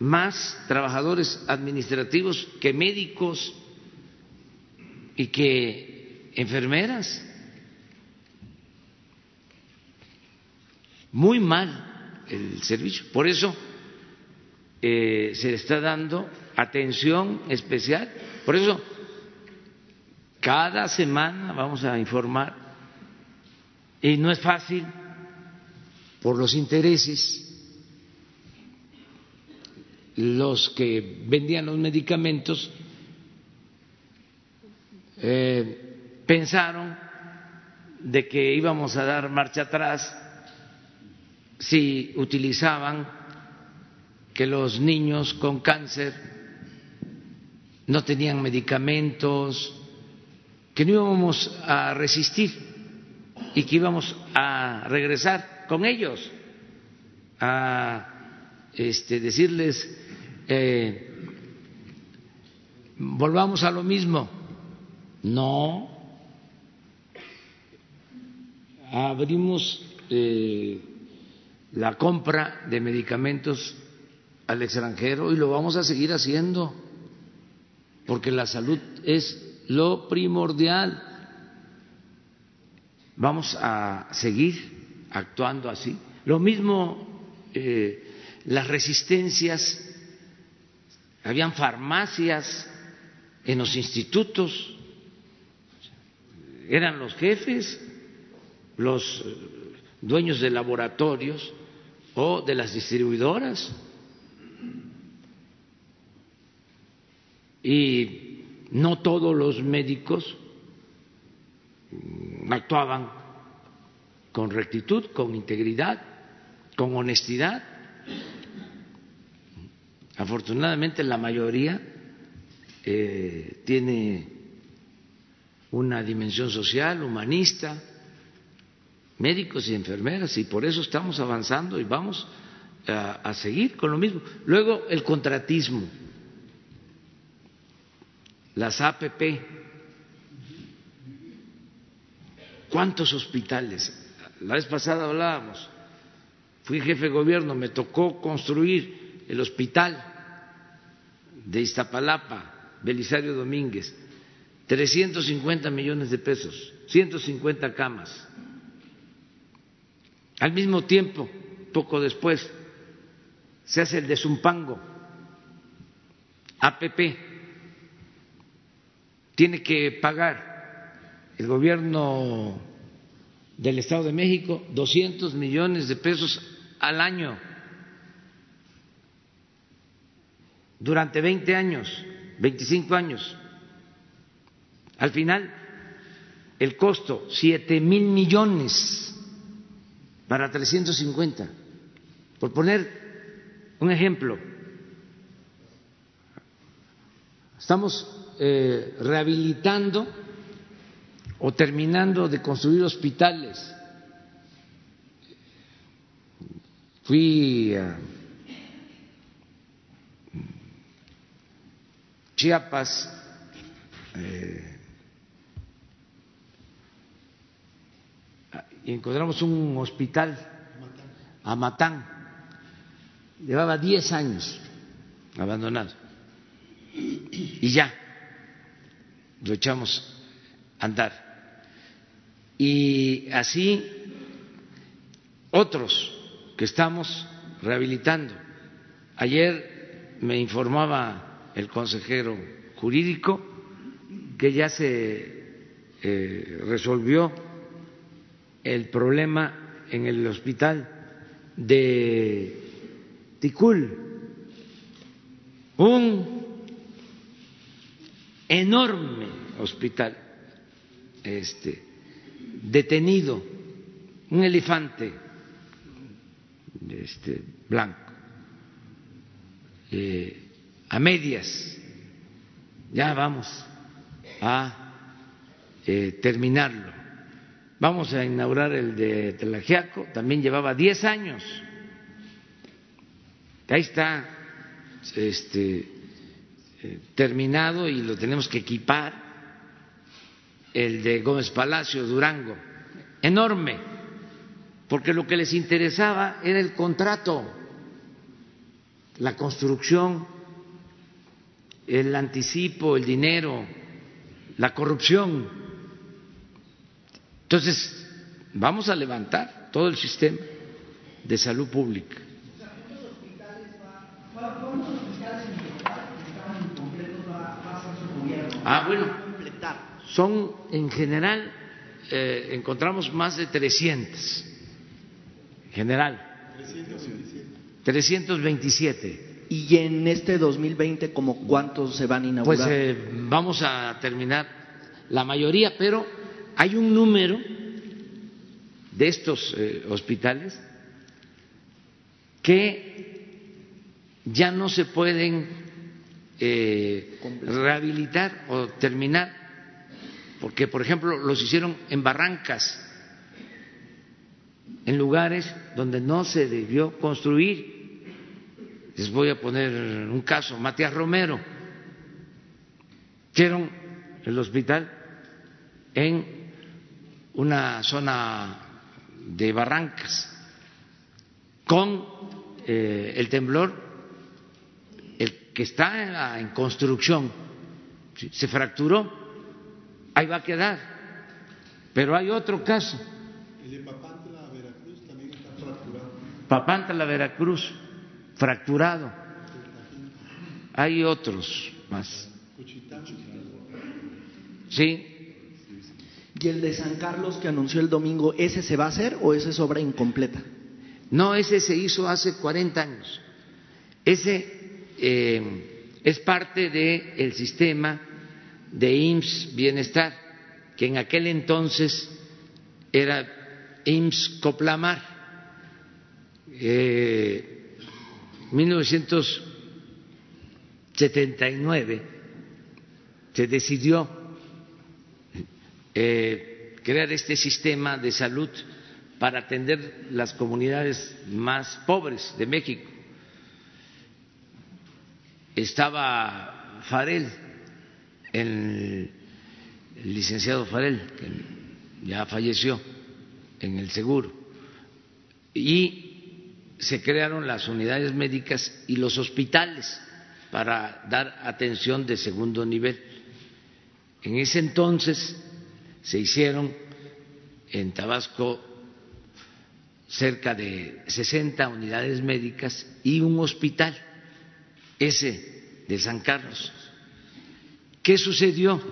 más trabajadores administrativos que médicos y que enfermeras. Muy mal el servicio. Por eso eh, se le está dando atención especial. Por eso cada semana vamos a informar y no es fácil por los intereses. Los que vendían los medicamentos eh, pensaron de que íbamos a dar marcha atrás si utilizaban que los niños con cáncer no tenían medicamentos, que no íbamos a resistir y que íbamos a regresar con ellos a este, decirles eh, volvamos a lo mismo. No, abrimos eh, la compra de medicamentos al extranjero y lo vamos a seguir haciendo, porque la salud es lo primordial. Vamos a seguir actuando así. Lo mismo eh, las resistencias, habían farmacias en los institutos, eran los jefes los dueños de laboratorios o de las distribuidoras. Y no todos los médicos actuaban con rectitud, con integridad, con honestidad. Afortunadamente la mayoría eh, tiene una dimensión social, humanista, médicos y enfermeras, y por eso estamos avanzando y vamos a, a seguir con lo mismo. Luego el contratismo, las APP. ¿Cuántos hospitales? La vez pasada hablábamos, fui jefe de gobierno, me tocó construir el hospital de Iztapalapa, Belisario Domínguez, 350 millones de pesos, 150 camas. Al mismo tiempo, poco después, se hace el de Zumpango, APP, tiene que pagar el gobierno del Estado de México 200 millones de pesos al año durante 20 años, 25 años. Al final, el costo, 7 mil millones para 350. Por poner un ejemplo, estamos eh, rehabilitando o terminando de construir hospitales. Fui a Chiapas, eh, y encontramos un hospital a Matán, llevaba 10 años abandonado, y ya lo echamos a andar. Y así otros que estamos rehabilitando. Ayer me informaba el consejero jurídico que ya se eh, resolvió el problema en el hospital de Ticul, un enorme hospital este, detenido, un elefante este, blanco, eh, a medias, ya vamos a eh, terminarlo. Vamos a inaugurar el de Telajiaco, también llevaba 10 años. Ahí está este, eh, terminado y lo tenemos que equipar, el de Gómez Palacio, Durango, enorme, porque lo que les interesaba era el contrato, la construcción, el anticipo, el dinero, la corrupción. Entonces, vamos a levantar todo el sistema de salud pública. Ah, bueno, son en general, eh, encontramos más de 300, en general. 327. ¿Y en este 2020 como cuántos se van a inaugurar? Pues eh, vamos a terminar la mayoría, pero hay un número de estos eh, hospitales que ya no se pueden eh, rehabilitar o terminar, porque por ejemplo los hicieron en barrancas, en lugares donde no se debió construir. Les voy a poner un caso, Matías Romero, hicieron el hospital en una zona de barrancas con eh, el temblor que está en, construcción, se fracturó, ahí va a quedar. Pero hay otro caso. El Veracruz, también está fracturado. Papantla, Veracruz, fracturado. Hay otros más. Sí. ¿Y el de San Carlos que anunció el domingo, ese se va a hacer o ese es obra incompleta? No, ese se hizo hace 40 años. Ese eh, es parte del sistema de IMSS Bienestar, que en aquel entonces era IMSS Coplamar. Eh, 1979 se decidió eh, crear este sistema de salud para atender las comunidades más pobres de México. Estaba Farel, el, el licenciado Farel, que ya falleció en el seguro, y se crearon las unidades médicas y los hospitales para dar atención de segundo nivel. En ese entonces se hicieron en Tabasco cerca de 60 unidades médicas y un hospital, ese de San Carlos. ¿Qué sucedió?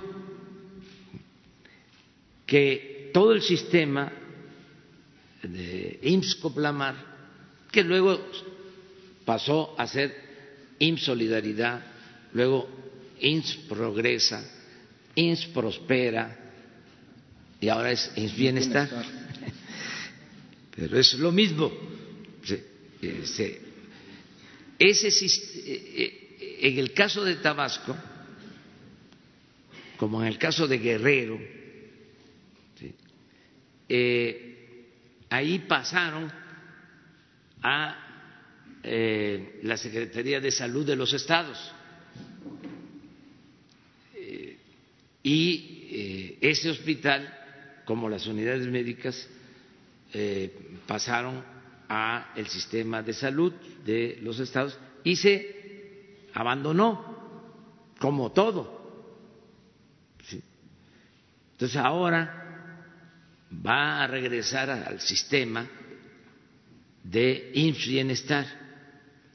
Que todo el sistema de IMSS Coplamar, que luego pasó a ser IMSS Solidaridad, luego IMSS Progresa, IMSS Prospera y ahora es IMSS Bienestar. Pero es lo mismo. Ese, en el caso de Tabasco, como en el caso de Guerrero, eh, ahí pasaron a eh, la Secretaría de Salud de los estados. Eh, y ese hospital, como las unidades médicas, eh, pasaron a el sistema de salud de los estados y se abandonó como todo. Entonces ahora va a regresar al sistema de IMSS Bienestar.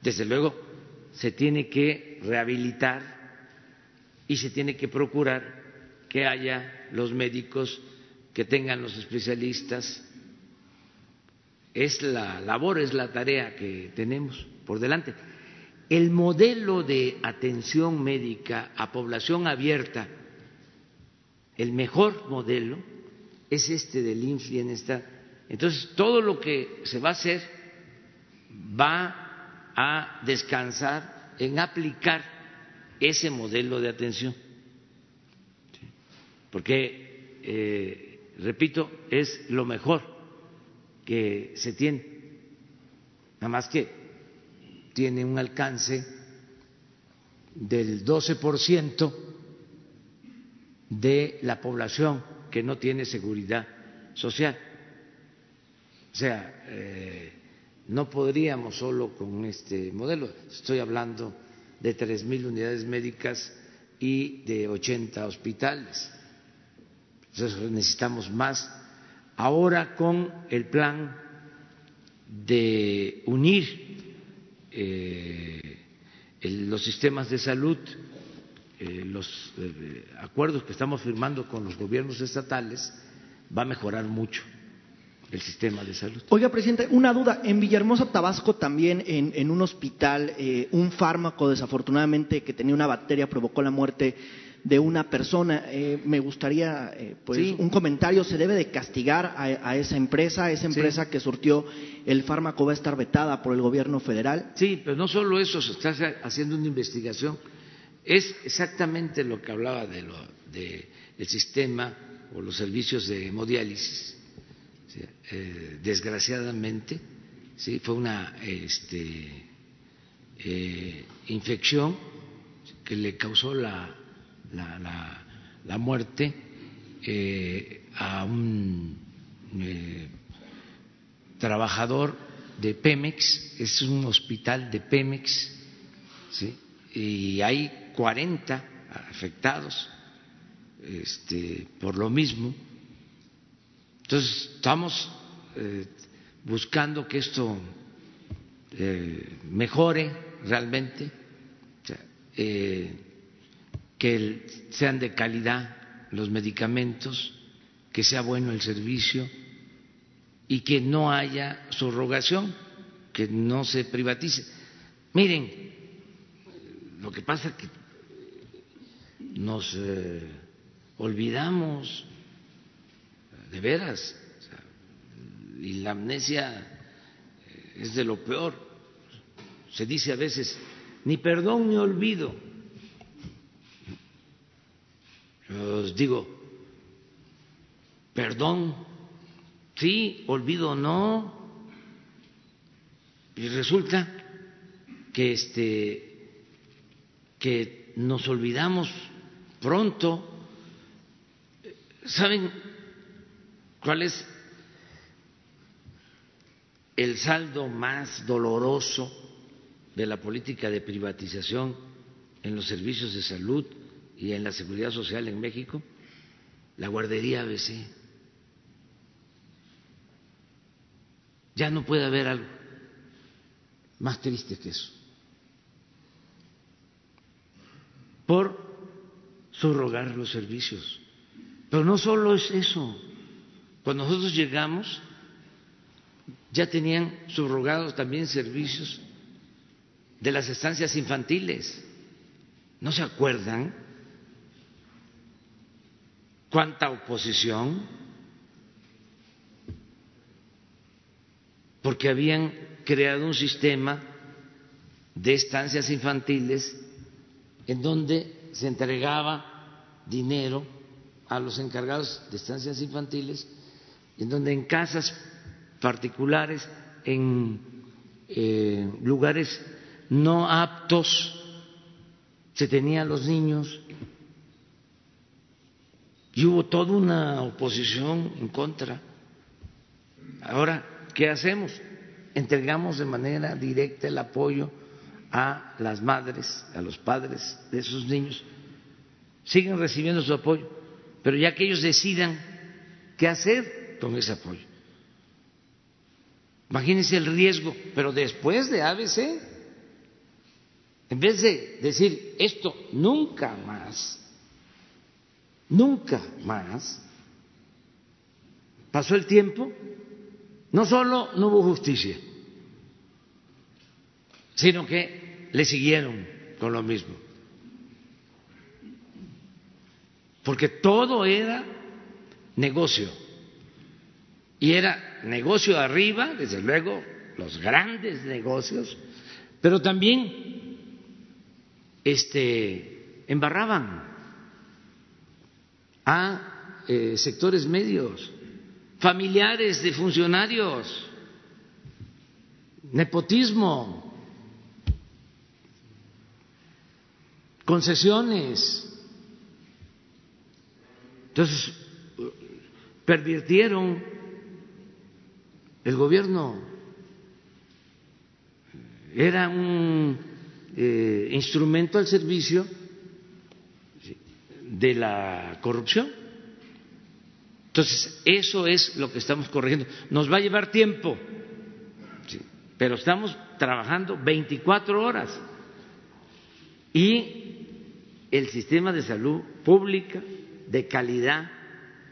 Desde luego se tiene que rehabilitar y se tiene que procurar que haya los médicos que tengan los especialistas es la labor, es la tarea que tenemos por delante. El modelo de atención médica a población abierta, el mejor modelo es este del IMSS Bienestar. Entonces, todo lo que se va a hacer va a descansar en aplicar ese modelo de atención. Porque, eh, repito, es lo mejor que se tiene, nada más que tiene un alcance del 12% de la población que no tiene seguridad social. O sea, eh, no podríamos solo con este modelo, estoy hablando de tres mil unidades médicas y de 80 hospitales. Entonces necesitamos más. Ahora con el plan de unir eh, los sistemas de salud, eh, los eh, acuerdos que estamos firmando con los gobiernos estatales, va a mejorar mucho el sistema de salud. Oiga, presidente, una duda. En Villahermosa, Tabasco, también en, en un hospital, un fármaco desafortunadamente que tenía una bacteria provocó la muerte de una persona. Eh, me gustaría, eh, pues, un comentario. ¿Se debe de castigar a, esa empresa? ¿Esa empresa que surtió el fármaco va a estar vetada por el gobierno federal? Sí, pero no solo eso, se está haciendo una investigación. Es exactamente lo que hablaba de lo, de, del sistema o los servicios de hemodiálisis. Eh, desgraciadamente, sí, fue una este, infección que le causó la la, la, muerte eh, a un eh, trabajador de Pemex, es un hospital de Pemex, y hay 40 afectados este, por lo mismo. Entonces, estamos eh, buscando que esto mejore realmente que sean de calidad los medicamentos, que sea bueno el servicio y que no haya subrogación, que no se privatice. Miren, lo que pasa es que nos eh, olvidamos de veras y la amnesia es de lo peor. Se dice a veces, ni perdón ni olvido. Yo os digo, perdón, sí, olvido no. Y resulta que este que nos olvidamos pronto. ¿Saben cuál es el saldo más doloroso de la política de privatización en los servicios de salud y en la seguridad social en México? La guardería ABC. Ya no puede haber algo más triste que eso. Por subrogar los servicios. Pero no solo es eso. Cuando nosotros llegamos, ya tenían subrogados también servicios de las estancias infantiles. ¿No se acuerdan cuánta oposición? Porque habían creado un sistema de estancias infantiles en donde se entregaba dinero a los encargados de estancias infantiles, en donde en casas particulares, en eh, lugares no aptos, se tenían los niños y hubo toda una oposición en contra. Ahora, ¿qué hacemos? Entregamos de manera directa el apoyo a las madres, a los padres de esos niños. Siguen recibiendo su apoyo, pero ya que ellos decidan qué hacer con ese apoyo. Imagínense el riesgo, pero después de ABC, en vez de decir esto nunca más, nunca más, pasó el tiempo, no solo no hubo justicia, sino que le siguieron con lo mismo. Porque todo era negocio. Y era negocio arriba, desde luego, los grandes negocios, pero también este, embarraban a eh, sectores medios, familiares de funcionarios, nepotismo, concesiones. Entonces, pervirtieron el gobierno. Era un eh, instrumento al servicio de la corrupción. Entonces, eso es lo que estamos corrigiendo. Nos va a llevar tiempo, pero estamos trabajando 24 horas. Y el sistema de salud pública de calidad,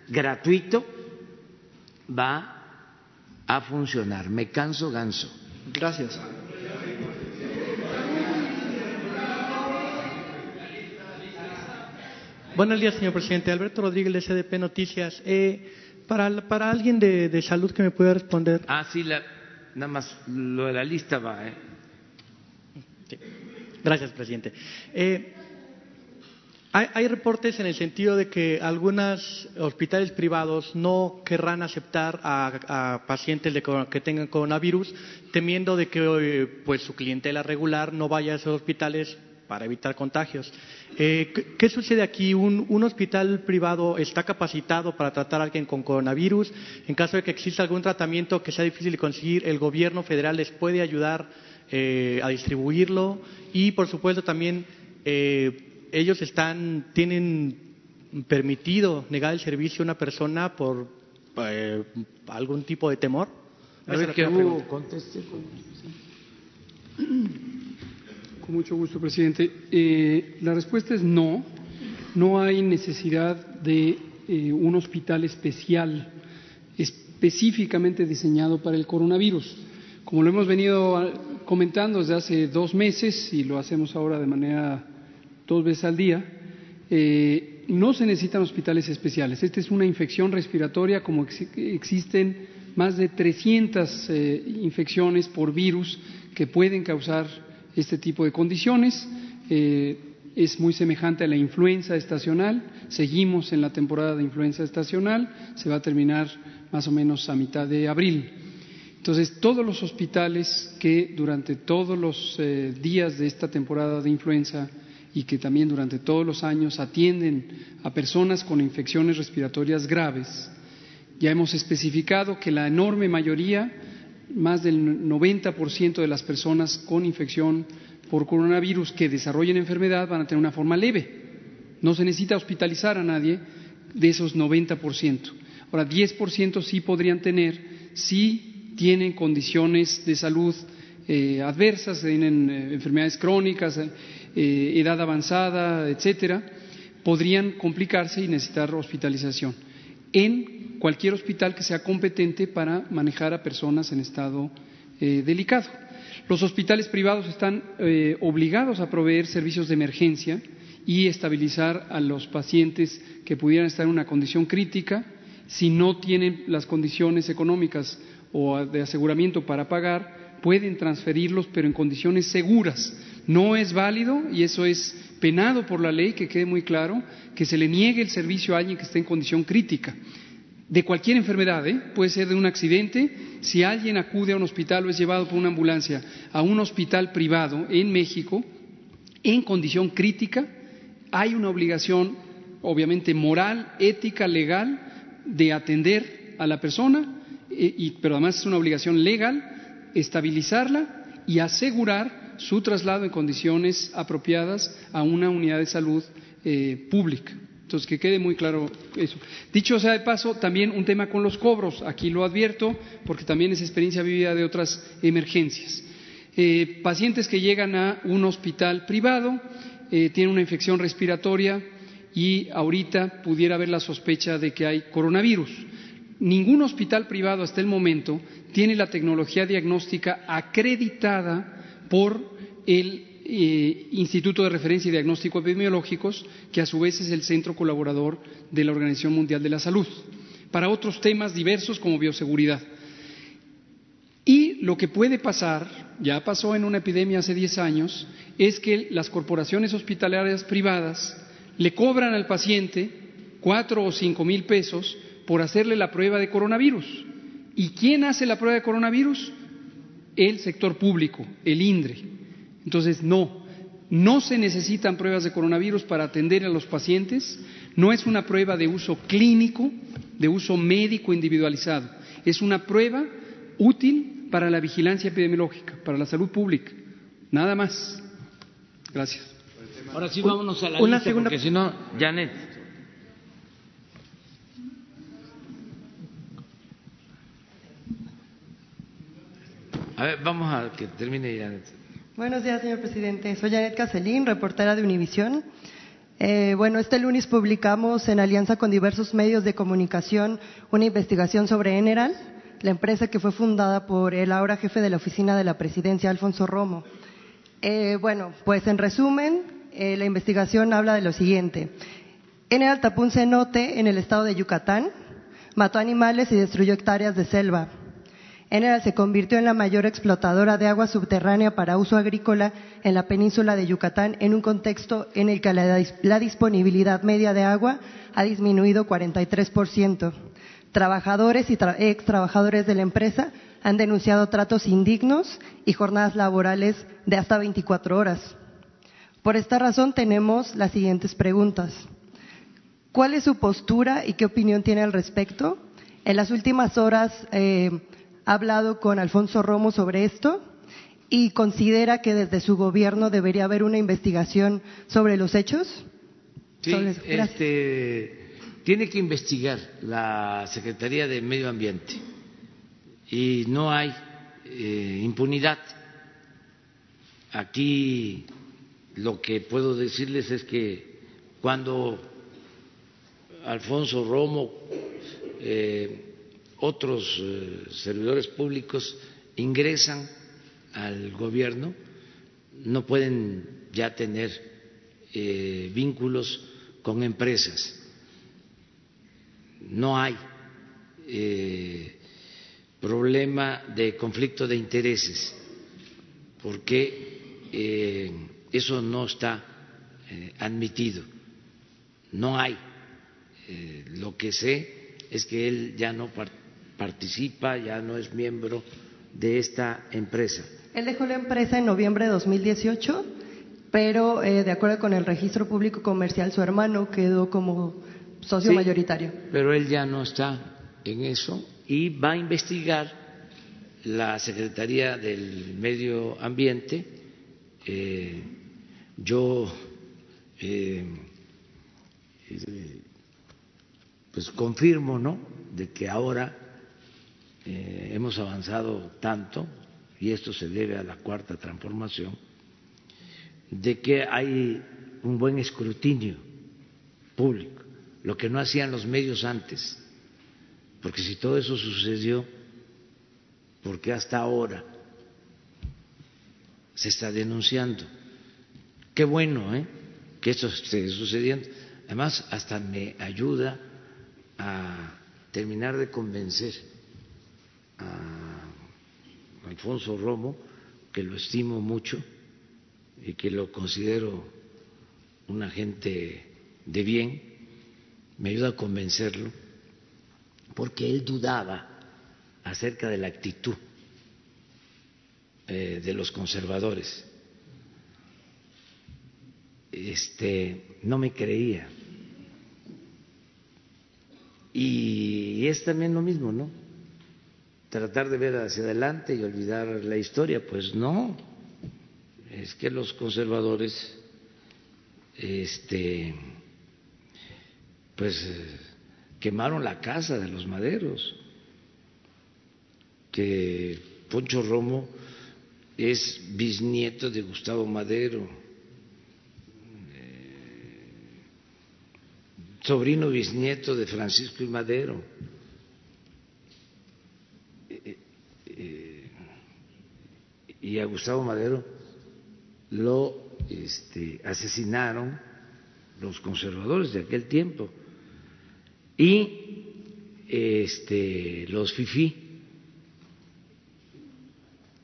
gratuito, va a funcionar. Me canso ganso. Gracias. Buenos días, señor presidente. Alberto Rodríguez, de CDP Noticias. Eh, para, para alguien de, de, salud que me pueda responder. Ah, sí, la, nada más lo de la lista va. ¿eh? Sí. Gracias, presidente. Eh, hay, hay, reportes en el sentido de que algunos hospitales privados no querrán aceptar a, pacientes de, que tengan coronavirus, temiendo de que pues, su clientela regular no vaya a esos hospitales para evitar contagios. Eh, ¿qué, ¿qué, sucede aquí? ¿Un, ¿Un, hospital privado está capacitado para tratar a alguien con coronavirus? En caso de que exista algún tratamiento que sea difícil de conseguir, ¿el gobierno federal les puede ayudar eh, a distribuirlo? Y, por supuesto, también eh, ellos están, tienen permitido negar el servicio a una persona por eh, algún tipo de temor. A ver, que conteste. Con mucho gusto, presidente. Eh, la respuesta es no. No hay necesidad de eh, un hospital especial específicamente diseñado para el coronavirus. Como lo hemos venido comentando desde hace dos meses y lo hacemos ahora de manera dos veces al día, eh, no se necesitan hospitales especiales. Esta es una infección respiratoria como ex existen más de 300 eh, infecciones por virus que pueden causar este tipo de condiciones. Eh, es muy semejante a la influenza estacional. Seguimos en la temporada de influenza estacional. Se va a terminar más o menos a mitad de abril. Entonces, todos los hospitales que durante todos los días de esta temporada de influenza y que también durante todos los años atienden a personas con infecciones respiratorias graves, ya hemos especificado que la enorme mayoría, más del 90% de las personas con infección por coronavirus que desarrollen enfermedad van a tener una forma leve. No se necesita hospitalizar a nadie de esos 90%. Ahora, 10% sí podrían tener si tienen condiciones de salud eh, adversas, tienen eh, enfermedades crónicas, eh, edad avanzada, etcétera, podrían complicarse y necesitar hospitalización en cualquier hospital que sea competente para manejar a personas en estado delicado. Los hospitales privados están obligados a proveer servicios de emergencia y estabilizar a los pacientes que pudieran estar en una condición crítica si no tienen las condiciones económicas o de aseguramiento para pagar, pueden transferirlos, pero en condiciones seguras. No es válido, y eso es penado por la ley, que quede muy claro, que se le niegue el servicio a alguien que esté en condición crítica. De cualquier enfermedad, ¿eh? puede ser de un accidente, si alguien acude a un hospital o es llevado por una ambulancia a un hospital privado en México, en condición crítica, hay una obligación, obviamente moral, ética, legal, de atender a la persona, y, pero además es una obligación legal estabilizarla y asegurar su traslado en condiciones apropiadas a una unidad de salud eh, pública. Entonces, que quede muy claro eso. Dicho sea de paso, también un tema con los cobros. Aquí lo advierto porque también es experiencia vivida de otras emergencias. Eh, pacientes que llegan a un hospital privado, eh, tienen una infección respiratoria, y ahorita pudiera haber la sospecha de que hay coronavirus. Ningún hospital privado hasta el momento tiene la tecnología diagnóstica acreditada por el eh, Instituto de Referencia y Diagnóstico Epidemiológicos, que a su vez es el centro colaborador de la Organización Mundial de la Salud, para otros temas diversos como bioseguridad. Y lo que puede pasar, ya pasó en una epidemia hace 10 años, es que las corporaciones hospitalarias privadas le cobran al paciente cuatro o cinco mil pesos por hacerle la prueba de coronavirus. ¿Y quién hace la prueba de coronavirus? El sector público, el INDRE. Entonces, no, no se necesitan pruebas de coronavirus para atender a los pacientes, no es una prueba de uso clínico, de uso médico individualizado, es una prueba útil para la vigilancia epidemiológica, para la salud pública, nada más. Gracias. Ahora sí, vámonos a la una lista, porque si no, Janet. Vamos a que termine Janet. Buenos días, señor presidente. Soy Janet Caselín, reportera de Univisión. Eh, bueno, este lunes publicamos en alianza con diversos medios de comunicación una investigación sobre Eneral, la empresa que fue fundada por el ahora jefe de la oficina de la presidencia, Alfonso Romo. Eh, bueno, pues en resumen, eh, la investigación habla de lo siguiente. En el Altapún cenote, en el estado de Yucatán, mató animales y destruyó hectáreas de selva. Enel se convirtió en la mayor explotadora de agua subterránea para uso agrícola en la península de Yucatán en un contexto en el que la, disponibilidad media de agua ha disminuido 43%. Trabajadores y ex trabajadores de la empresa han denunciado tratos indignos y jornadas laborales de hasta 24 horas. Por esta razón tenemos las siguientes preguntas. ¿Cuál es su postura y qué opinión tiene al respecto? En las últimas horas eh, ha hablado con Alfonso Romo sobre esto y considera que desde su gobierno debería haber una investigación sobre los hechos. Sí, este, tiene que investigar la Secretaría de Medio Ambiente y no hay eh, impunidad. Aquí lo que puedo decirles es que cuando Alfonso Romo, eh, otros eh, servidores públicos ingresan al gobierno, no pueden ya tener eh, vínculos con empresas. No hay problema de conflicto de intereses, porque eh, eso no está eh, admitido, no hay. Eh, lo que sé es que él ya no participa, ya no es miembro de esta empresa. Él dejó la empresa en noviembre de 2018, pero de acuerdo con el registro público comercial, su hermano quedó como socio mayoritario. Pero él ya no está en eso y va a investigar la Secretaría del Medio Ambiente. Eh, yo eh, pues confirmo, ¿no? De que ahora eh, hemos avanzado tanto y esto se debe a la cuarta transformación, de que hay un buen escrutinio público, lo que no hacían los medios antes porque si todo eso sucedió, ¿por qué hasta ahora se está denunciando? Qué bueno ¿eh? que esto esté sucediendo. Además, hasta me ayuda a terminar de convencer Alfonso Romo, que lo estimo mucho y que lo considero un agente de bien, me ayuda a convencerlo porque él dudaba acerca de la actitud eh, de los conservadores. Este, no me creía. Y es también lo mismo, ¿no? Tratar de ver hacia adelante y olvidar la historia, pues no. Es que los conservadores, este, pues quemaron la casa de los maderos, que Poncho Romo es bisnieto de Gustavo Madero, eh, sobrino bisnieto de Francisco y Madero. Eh, eh, y a Gustavo Madero lo este, asesinaron los conservadores de aquel tiempo y este, los FIFI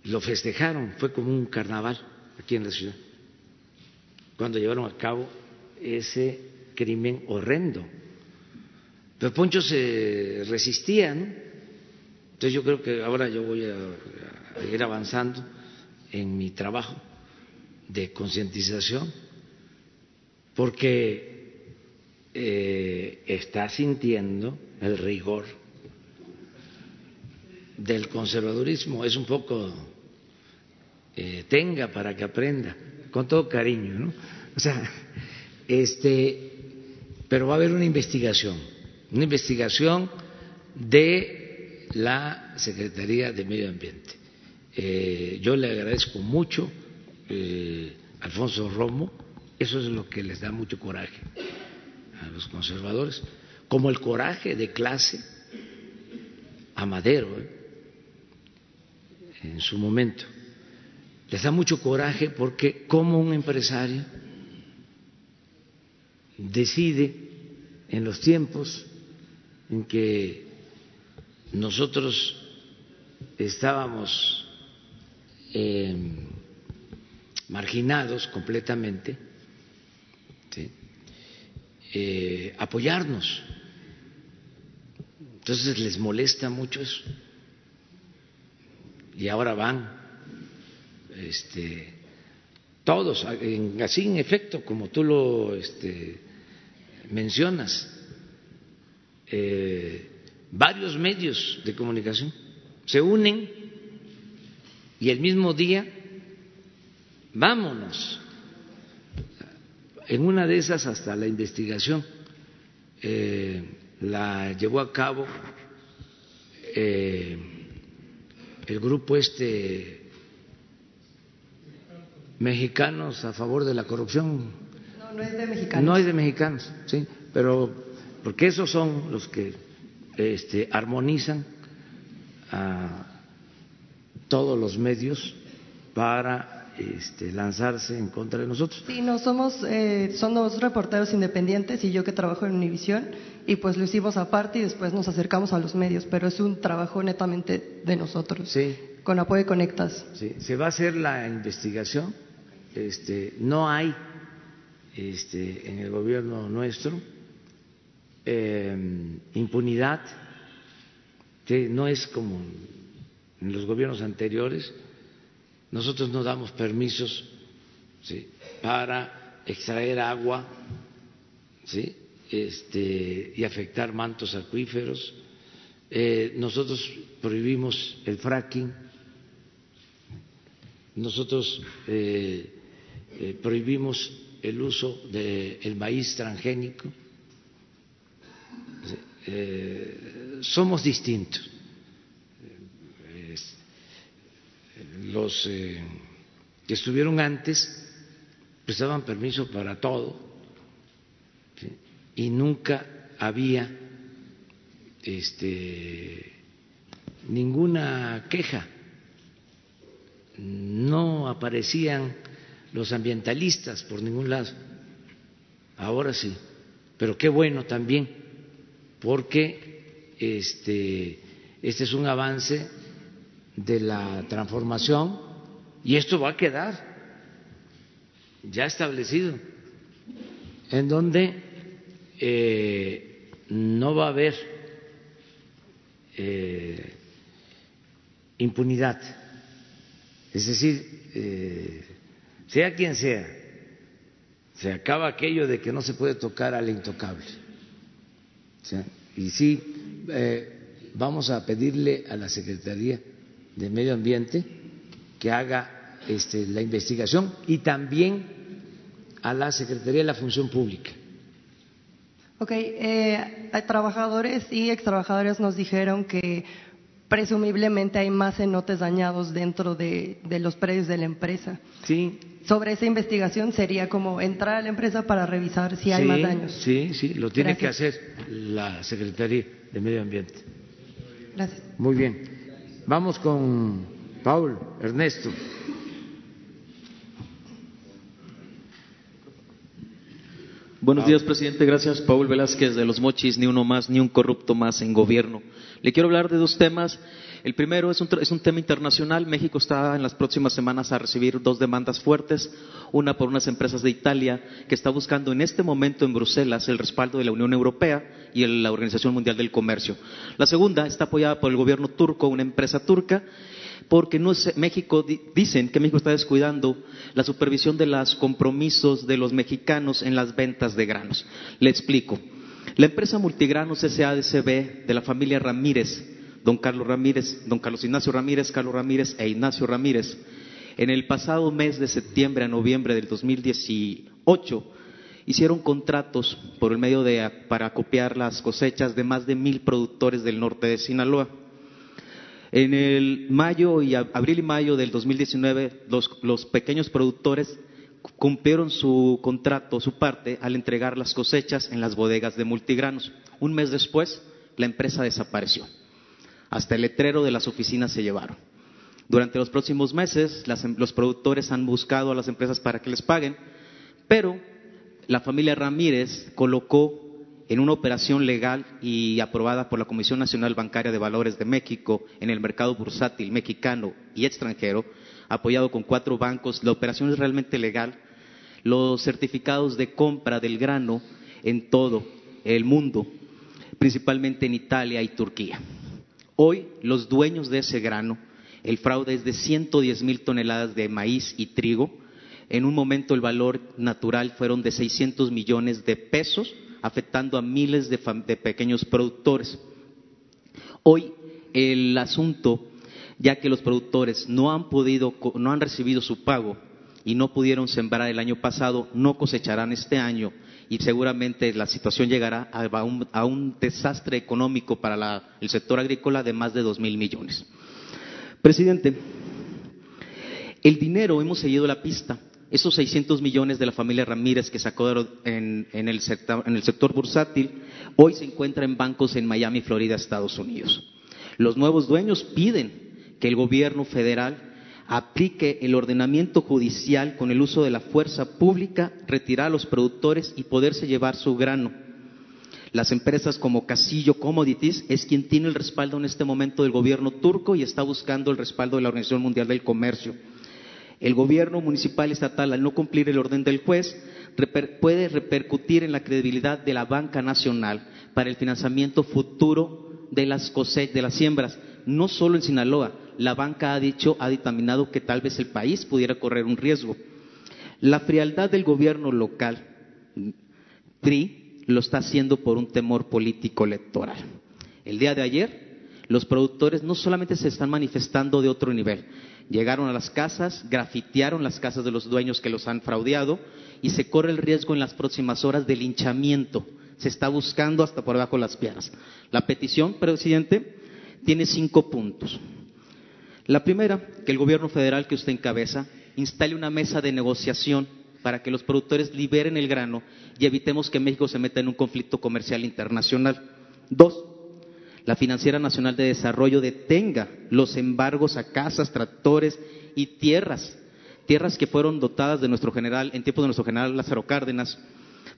lo festejaron, fue como un carnaval aquí en la ciudad, cuando llevaron a cabo ese crimen horrendo. Pero Poncho se resistía, ¿no? Entonces yo creo que ahora yo voy a, a ir avanzando en mi trabajo de concientización, porque eh, está sintiendo el rigor del conservadurismo. Es un poco eh, tenga para que aprenda, con todo cariño, ¿no? O sea, este, pero va a haber una investigación, una investigación de la Secretaría de Medio Ambiente. Eh, yo le agradezco mucho a Alfonso Romo, eso es lo que les da mucho coraje a los conservadores, como el coraje de clase a Madero ¿eh? en su momento. Les da mucho coraje porque como un empresario decide en los tiempos en que nosotros estábamos eh, marginados completamente. Eh, apoyarnos. Entonces les molesta mucho eso. Y ahora van, este, todos, así en efecto, como tú lo este, mencionas, eh, varios medios de comunicación se unen y el mismo día, vámonos en una de esas hasta la investigación eh, la llevó a cabo eh, el grupo este mexicanos a favor de la corrupción. No, no es de mexicanos. No es de mexicanos, sí, pero porque esos son los que este, armonizan a todos los medios para este, lanzarse en contra de nosotros. Sí, no somos, eh, son dos reporteros independientes y yo que trabajo en Univisión y pues lo hicimos aparte y después nos acercamos a los medios, pero es un trabajo netamente de nosotros. Sí. Con apoyo de Conectas. Sí, se va a hacer la investigación. Este, no hay este, en el gobierno nuestro eh, impunidad, que no es como en los gobiernos anteriores nosotros no damos permisos para extraer agua este, y afectar mantos acuíferos. Eh, nosotros prohibimos el fracking. Nosotros eh, eh, prohibimos el uso del maíz transgénico. somos distintos los eh, que estuvieron antes pues daban permiso para todo y nunca había este, ninguna queja, no aparecían los ambientalistas por ningún lado, ahora sí, pero qué bueno también, porque este, este es un avance de la transformación. Y esto va a quedar ya establecido, en donde eh, no va a haber eh, impunidad, es decir, eh, sea quien sea, se acaba aquello de que no se puede tocar al intocable. Y sí, vamos a pedirle a la Secretaría de Medio Ambiente que haga este, la investigación y también a la Secretaría de la Función Pública. Ok, eh, trabajadores y extrabajadores nos dijeron que presumiblemente hay más cenotes dañados dentro de, los predios de la empresa. Sí. Sobre esa investigación sería como entrar a la empresa para revisar si hay más daños. Sí, sí, lo tiene que hacer la Secretaría de Medio Ambiente. Gracias. Muy bien. Vamos con Paul, Ernesto. Buenos días, presidente. Gracias, Paul Velázquez de Los Mochis. Ni uno más, ni un corrupto más en gobierno. Le quiero hablar de dos temas. El primero es un, es un, tema internacional. México está en las próximas semanas a recibir dos demandas fuertes. Una por unas empresas de Italia que está buscando en este momento en Bruselas el respaldo de la Unión Europea y la Organización Mundial del Comercio. La segunda está apoyada por el gobierno turco, una empresa turca, porque no México dicen que México está descuidando la supervisión de los compromisos de los mexicanos en las ventas de granos. Le explico. La empresa Multigranos SADCB de la familia Ramírez don Carlos Ramírez, don Carlos Ignacio Ramírez, Carlos Ramírez e Ignacio Ramírez, en el pasado mes de septiembre a noviembre del 2018 hicieron contratos por el medio de para copiar las cosechas de más de mil productores del norte de Sinaloa. En el mayo y abril y mayo del 2019 los, los pequeños productores cumplieron su contrato, su parte, al entregar las cosechas en las bodegas de multigranos. Un mes después, la empresa desapareció. Hasta el letrero de las oficinas se llevaron. Durante los próximos meses, em, los productores han buscado a las empresas para que les paguen, pero la familia Ramírez colocó en una operación legal y aprobada por la Comisión Nacional Bancaria de Valores de México en el mercado bursátil mexicano y extranjero, apoyado con cuatro bancos, la operación es realmente legal, los certificados de compra del grano en todo el mundo, principalmente en Italia y Turquía. Hoy los dueños de ese grano, el fraude es de 110 mil toneladas de maíz y trigo. En un momento el valor natural fueron de 600 millones de pesos, afectando a miles de, pequeños productores. Hoy el asunto, ya que los productores no han podido, no han recibido su pago y no pudieron sembrar el año pasado, no cosecharán este año y seguramente la situación llegará a un, desastre económico para el sector agrícola de más de dos mil millones. Presidente, el dinero, hemos seguido la pista. Esos 600 millones de la familia Ramírez que sacó en, el sector, en el sector bursátil, hoy se encuentra en bancos en Miami, Florida, Estados Unidos. Los nuevos dueños piden que el gobierno federal aplique el ordenamiento judicial con el uso de la fuerza pública, retirar a los productores y poderse llevar su grano. Las empresas como Casillo Commodities es quien tiene el respaldo en este momento del gobierno turco y está buscando el respaldo de la Organización Mundial del Comercio. El gobierno municipal estatal, al no cumplir el orden del juez, puede repercutir en la credibilidad de la banca nacional para el financiamiento futuro de las de las siembras, no solo en Sinaloa. La banca ha dicho, ha dictaminado que tal vez el país pudiera correr un riesgo. La frialdad del gobierno local, PRI, lo está haciendo por un temor político electoral. El día de ayer, los productores no solamente se están manifestando de otro nivel, llegaron a las casas, grafitearon las casas de los dueños que los han fraudeado y se corre el riesgo en las próximas horas de linchamiento. Se está buscando hasta por debajo de las piedras. La petición, presidente, tiene cinco puntos. La primera, que el gobierno federal que usted encabeza instale una mesa de negociación para que los productores liberen el grano y evitemos que México se meta en un conflicto comercial internacional. Dos, la Financiera Nacional de Desarrollo detenga los embargos a casas, tractores y tierras, tierras que fueron dotadas de nuestro general, en tiempo de nuestro general Lázaro Cárdenas,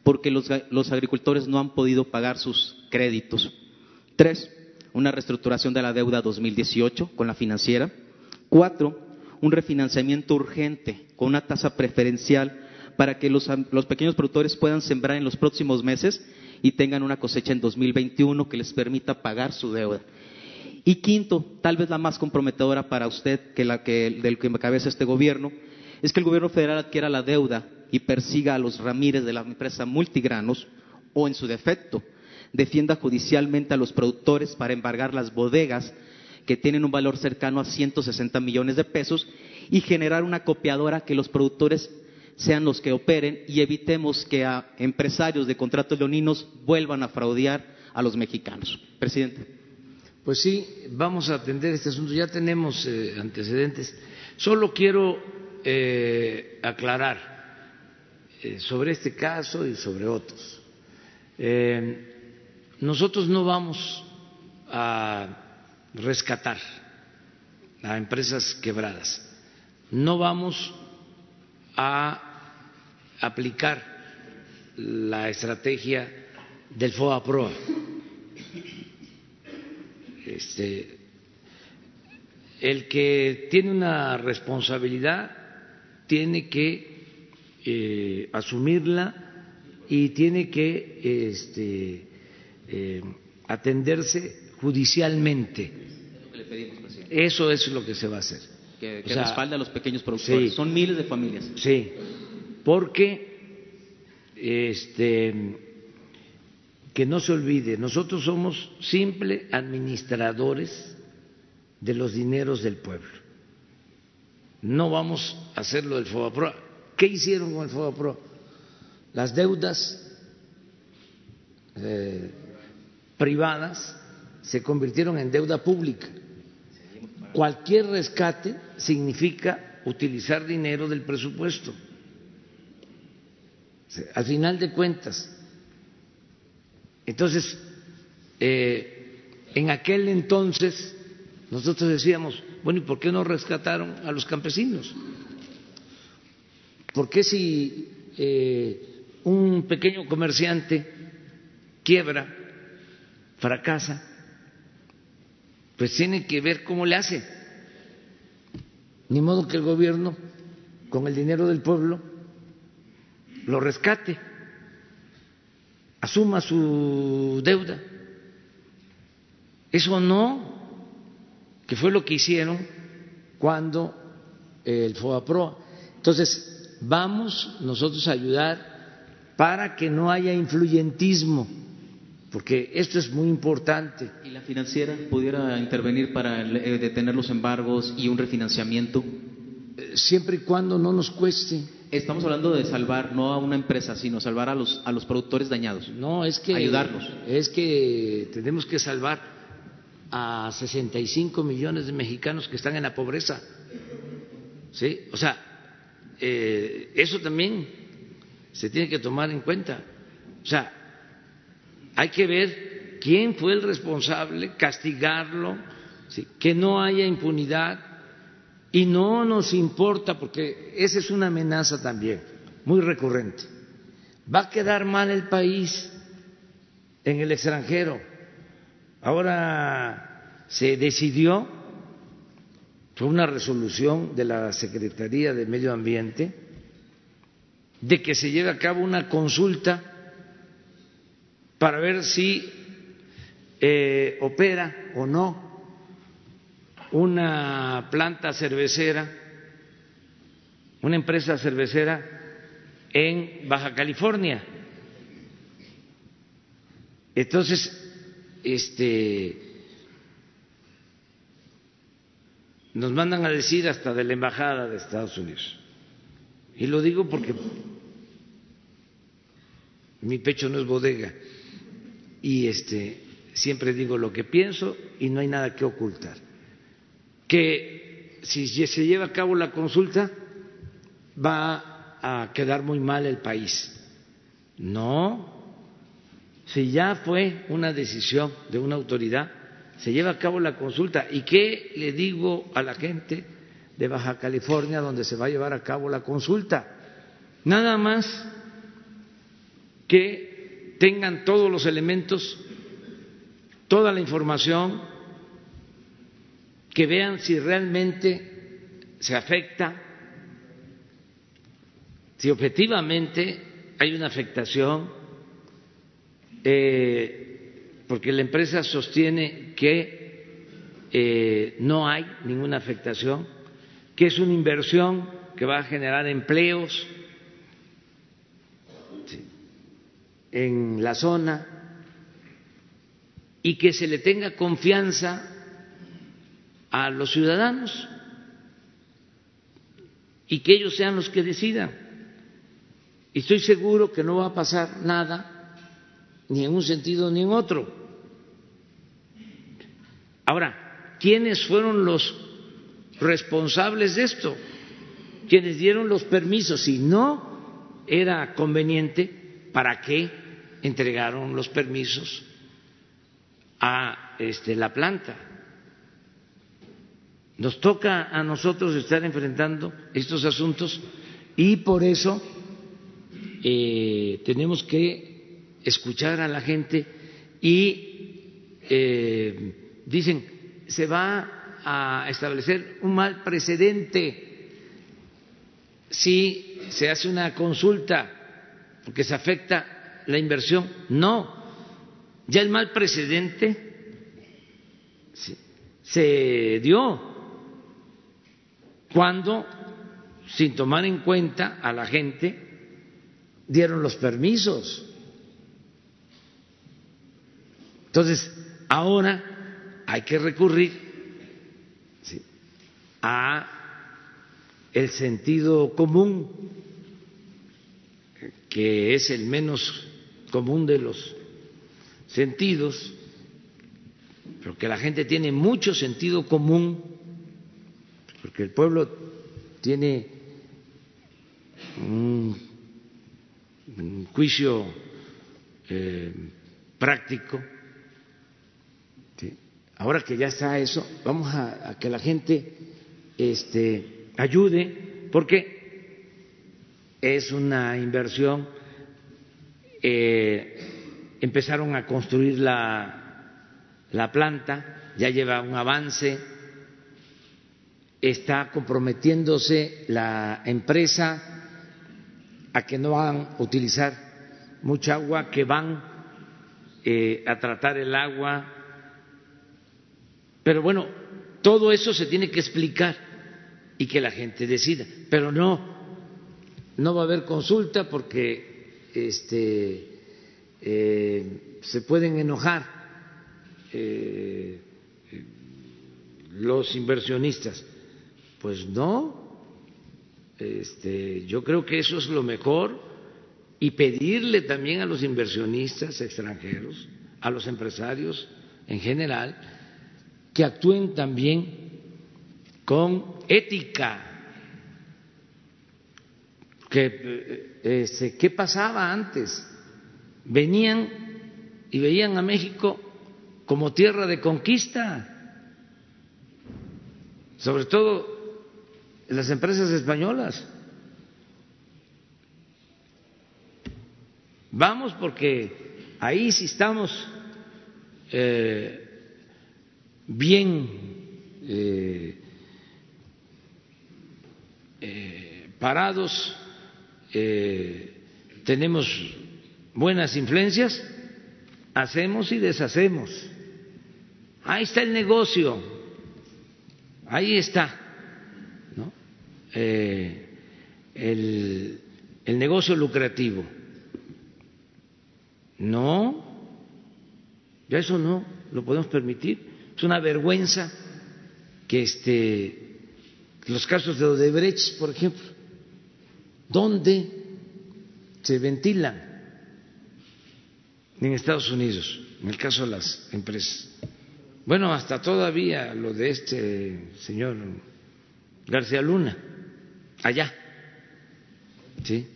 porque los, los agricultores no han podido pagar sus créditos. Tres, una reestructuración de la deuda 2018 con la financiera. Cuatro, un refinanciamiento urgente con una tasa preferencial para que los, pequeños productores puedan sembrar en los próximos meses y tengan una cosecha en 2021 que les permita pagar su deuda. Y quinto, tal vez la más comprometedora para usted que la que del que cabeza este gobierno, es que el gobierno federal adquiera la deuda y persiga a los Ramírez de la empresa Multigranos o en su defecto defienda judicialmente a los productores para embargar las bodegas que tienen un valor cercano a 160 millones de pesos y generar una copiadora que los productores sean los que operen y evitemos que a empresarios de contratos leoninos vuelvan a fraudear a los mexicanos. Presidente. Pues sí, vamos a atender este asunto. Ya tenemos eh, antecedentes. Solo quiero eh, aclarar eh, sobre este caso y sobre otros. Nosotros no vamos a rescatar a empresas quebradas. No vamos a aplicar la estrategia del FOA-PROA. Este, el que tiene una responsabilidad tiene que eh, asumirla y tiene que este, eh, atenderse judicialmente. Eso es lo que se va a hacer. Que, respalde a los pequeños productores. Son miles de familias. Sí, porque este, que no se olvide, nosotros somos simples administradores de los dineros del pueblo. No vamos a hacer lo del FOBAPRO. ¿Qué hicieron con el FOBAPRO? Las deudas eh, privadas se convirtieron en deuda pública. Cualquier rescate significa utilizar dinero del presupuesto. Al final de cuentas. Entonces, eh, en aquel entonces nosotros decíamos, bueno, ¿y por qué no rescataron a los campesinos? ¿Por qué si eh, un pequeño comerciante quiebra, fracasa, pues tiene que ver cómo le hace? Ni modo que el gobierno, con el dinero del pueblo, lo rescate, asuma su deuda. Eso no, que fue lo que hicieron cuando el FOAPRO. Entonces, vamos nosotros a ayudar para que no haya influyentismo, porque esto es muy importante. ¿Y la financiera pudiera intervenir para eh, detener los embargos y un refinanciamiento? Eh, siempre y cuando no nos cueste Estamos hablando de salvar no a una empresa, sino salvar a los, a los productores dañados. No, es que. Ayudarlos. Es que tenemos que salvar a 65 millones de mexicanos que están en la pobreza. ¿Sí? O sea, eh, eso también se tiene que tomar en cuenta. O sea, hay que ver quién fue el responsable, castigarlo, que no haya impunidad Y no nos importa, porque esa es una amenaza también, muy recurrente. Va a quedar mal el país en el extranjero. Ahora se decidió, fue una resolución de la Secretaría de Medio Ambiente, de que se lleve a cabo una consulta para ver si eh, opera o no una planta cervecera, una empresa cervecera en Baja California. Entonces, este nos mandan a decir hasta de la embajada de Estados Unidos. Y lo digo porque mi pecho no es bodega y este siempre digo lo que pienso y no hay nada que ocultar. Que si se lleva a cabo la consulta va a quedar muy mal el país. No, si ya fue una decisión de una autoridad, se lleva a cabo la consulta. ¿Y qué le digo a la gente de Baja California donde se va a llevar a cabo la consulta? Nada más que tengan todos los elementos, toda la información, que vean si realmente se afecta, si objetivamente hay una afectación eh, porque la empresa sostiene que eh, no hay ninguna afectación, que es una inversión que va a generar empleos en la zona y que se le tenga confianza a los ciudadanos y que ellos sean los que decidan. Y estoy seguro que no va a pasar nada ni en un sentido ni en otro. Ahora, ¿quiénes fueron los responsables de esto? Quienes dieron los permisos. Si no era conveniente, ¿para qué entregaron los permisos a este, la planta? Nos toca a nosotros estar enfrentando estos asuntos y por eso eh, tenemos que escuchar a la gente y eh, dicen, se va a establecer un mal precedente si se hace una consulta porque se afecta la inversión. No, ya el mal precedente se dio cuando, sin tomar en cuenta a la gente, dieron los permisos. Entonces, ahora hay que recurrir a el sentido común, que es el menos común de los sentidos, pero que la gente tiene mucho sentido común, porque el pueblo tiene un, juicio eh, práctico. Ahora que ya está eso, vamos a, que la gente este, ayude, porque es una inversión. Eh, empezaron a construir la, la planta, ya lleva un avance, está comprometiéndose la empresa a que no van a utilizar mucha agua, que van eh, a tratar el agua pero bueno, todo eso se tiene que explicar y que la gente decida. Pero no, no va a haber consulta porque este, eh, se pueden enojar eh, los inversionistas. Pues no, este, yo creo que eso es lo mejor y pedirle también a los inversionistas extranjeros, a los empresarios en general, que actúen también con ética. Que, eh, este, ¿Qué pasaba antes? Venían y veían a México como tierra de conquista, sobre todo las empresas españolas. Vamos porque ahí sí estamos eh, bien eh, eh, parados, tenemos buenas influencias, hacemos y deshacemos. Ahí está el negocio, ahí está ¿no? el, el negocio lucrativo. No, ya eso no lo podemos permitir. Es una vergüenza que este, los casos de Odebrecht, por ejemplo, donde se ventilan en Estados Unidos, en el caso de las empresas. Bueno, hasta todavía lo de este señor García Luna, allá, ¿sí?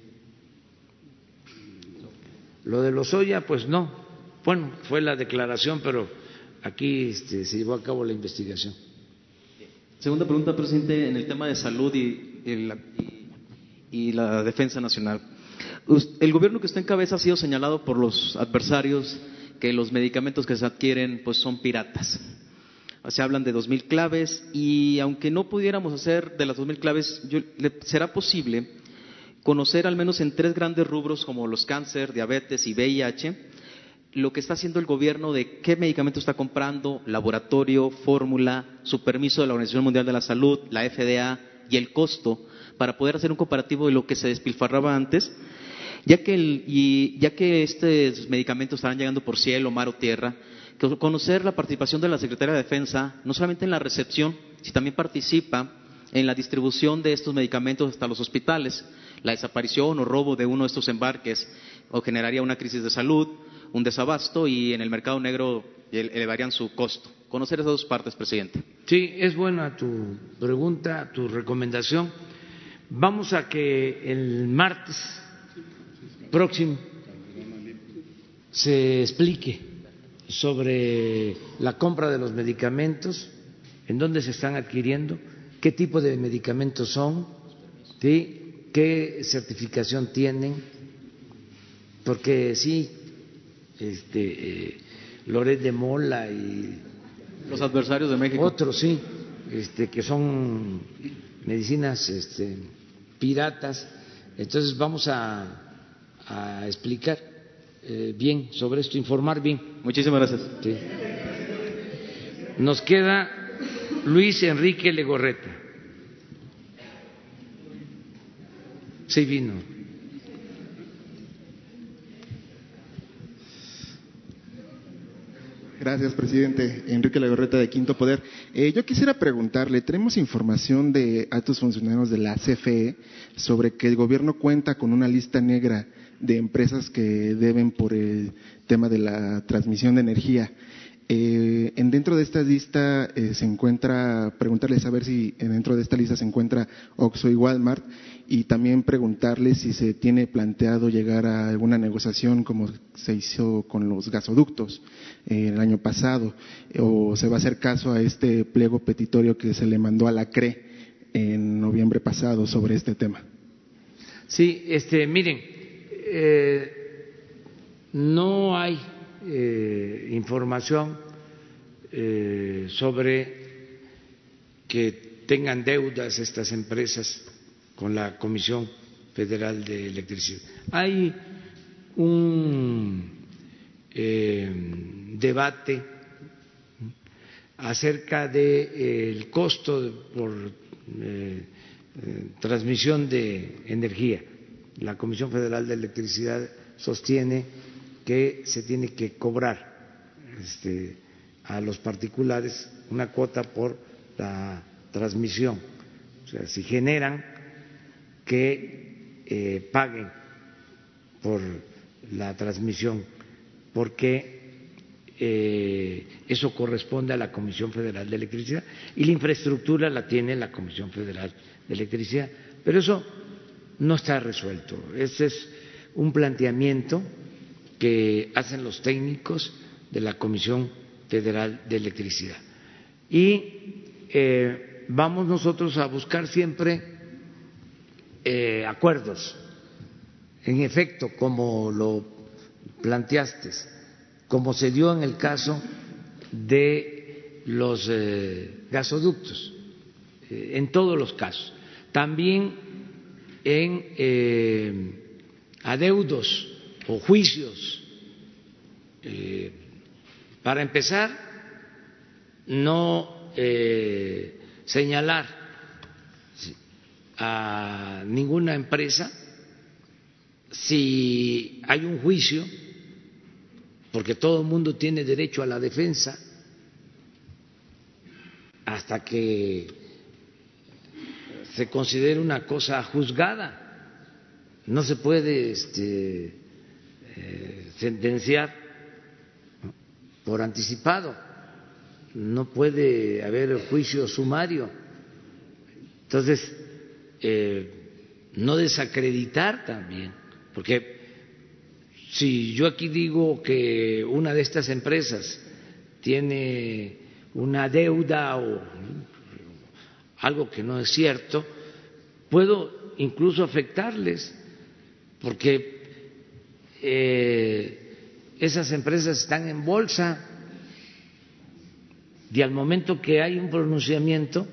Lo de los Oya, pues no. Bueno, fue la declaración, pero aquí este, se llevó a cabo la investigación. Segunda pregunta, presidente, en el tema de salud y, y, la defensa nacional. El gobierno que está en cabeza ha sido señalado por los adversarios que los medicamentos que se adquieren pues son piratas. Se hablan de dos mil claves y aunque no pudiéramos hacer de las dos mil claves, ¿será posible conocer al menos en tres grandes rubros como los cáncer, diabetes y VIH, lo que está haciendo el gobierno de qué medicamento está comprando, laboratorio, fórmula, su permiso de la Organización Mundial de la Salud, la FDA y el costo para poder hacer un comparativo de lo que se despilfarraba antes, ya que, y, ya que estos medicamentos estarán llegando por cielo, mar o tierra, conocer la participación de la Secretaría de Defensa, no solamente en la recepción, sino también participa en la distribución de estos medicamentos hasta los hospitales la desaparición o robo de uno de estos embarques o generaría una crisis de salud, un desabasto y en el mercado negro elevarían su costo. Conocer esas dos partes, presidente. Sí, es buena tu pregunta, tu recomendación. Vamos a que el martes próximo se explique sobre la compra de los medicamentos, en dónde se están adquiriendo, qué tipo de medicamentos son, ¿sí? qué certificación tienen, porque sí, este, eh, Loret de Mola y los adversarios de México, otros sí, este, que son medicinas este, piratas. Entonces vamos a, explicar eh, bien sobre esto, informar bien. Muchísimas gracias. Nos queda Luis Enrique Legorreta. Sí vino. Gracias, presidente. Enrique Lagorreta de Quinto Poder. Eh, yo quisiera preguntarle, tenemos información de altos funcionarios de la CFE sobre que el gobierno cuenta con una lista negra de empresas que deben por el tema de la transmisión de energía. Eh, en dentro de esta lista eh, se encuentra, preguntarle saber si dentro de esta lista se encuentra Oxo y Walmart y también preguntarle si se tiene planteado llegar a alguna negociación como se hizo con los gasoductos eh, el año pasado o se va a hacer caso a este pliego petitorio que se le mandó a la CRE en noviembre pasado sobre este tema. Sí, este, miren, no hay eh, información eh, sobre que tengan deudas estas empresas con la Comisión Federal de Electricidad. Hay un eh, debate acerca del de, costo por transmisión de energía. La Comisión Federal de Electricidad sostiene que se tiene que cobrar este, a los particulares una cuota por la transmisión. O sea, si generan que eh, paguen por la transmisión, porque eh, eso corresponde a la Comisión Federal de Electricidad y la infraestructura la tiene la Comisión Federal de Electricidad. Pero eso no está resuelto. Ese es un planteamiento que hacen los técnicos de la Comisión Federal de Electricidad. Y eh, vamos nosotros a buscar siempre eh, acuerdos. En efecto, como lo planteaste, como se dio en el caso de los eh, gasoductos, en todos los casos. También en adeudos o juicios. para empezar, no señalar a ninguna empresa si hay un juicio, porque todo el mundo tiene derecho a la defensa, hasta que se considere una cosa juzgada. No se puede este, eh, sentenciar por anticipado, no puede haber juicio sumario. Entonces, eh, no desacreditar también, porque si yo aquí digo que una de estas empresas tiene una deuda o algo que no es cierto, puedo incluso afectarles, porque eh, esas empresas están en bolsa y al momento que hay un pronunciamiento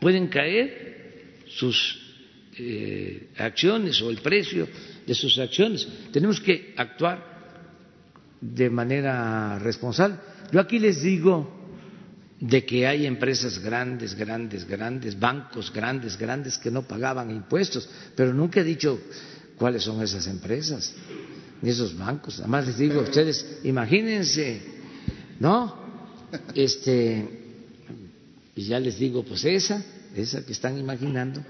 pueden caer sus eh, acciones o el precio de sus acciones. Tenemos que actuar de manera responsable. Yo aquí les digo de que hay empresas grandes, grandes, grandes, bancos grandes, grandes que no pagaban impuestos, pero nunca he dicho cuáles son esas empresas ni esos bancos. Además les digo a ustedes, imagínense, ¿no? Este, y ya les digo, pues esa, esa que están imaginando,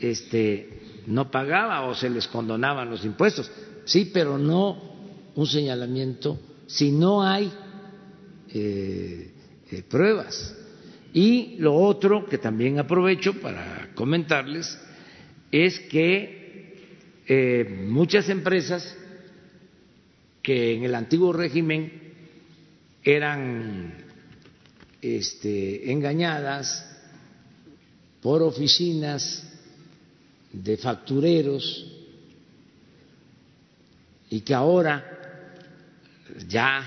este, no pagaba o se les condonaban los impuestos. Sí, pero no un señalamiento si no hay eh, eh, pruebas. Y lo otro que también aprovecho para comentarles es que eh, muchas empresas que en el antiguo régimen eran este, engañadas por oficinas de factureros y que ahora ya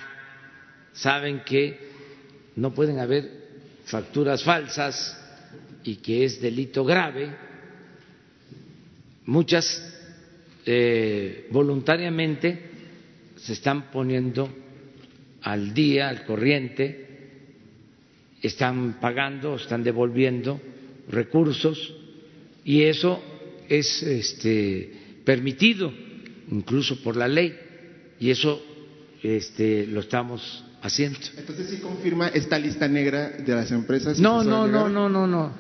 saben que no pueden haber facturas falsas y que es delito grave, muchas eh, voluntariamente se están poniendo al día, al corriente, están pagando, están devolviendo recursos y eso es este, permitido incluso por la ley y eso este, lo estamos haciendo. Entonces sí confirma esta lista negra de las empresas. No, no, no, no, no, no,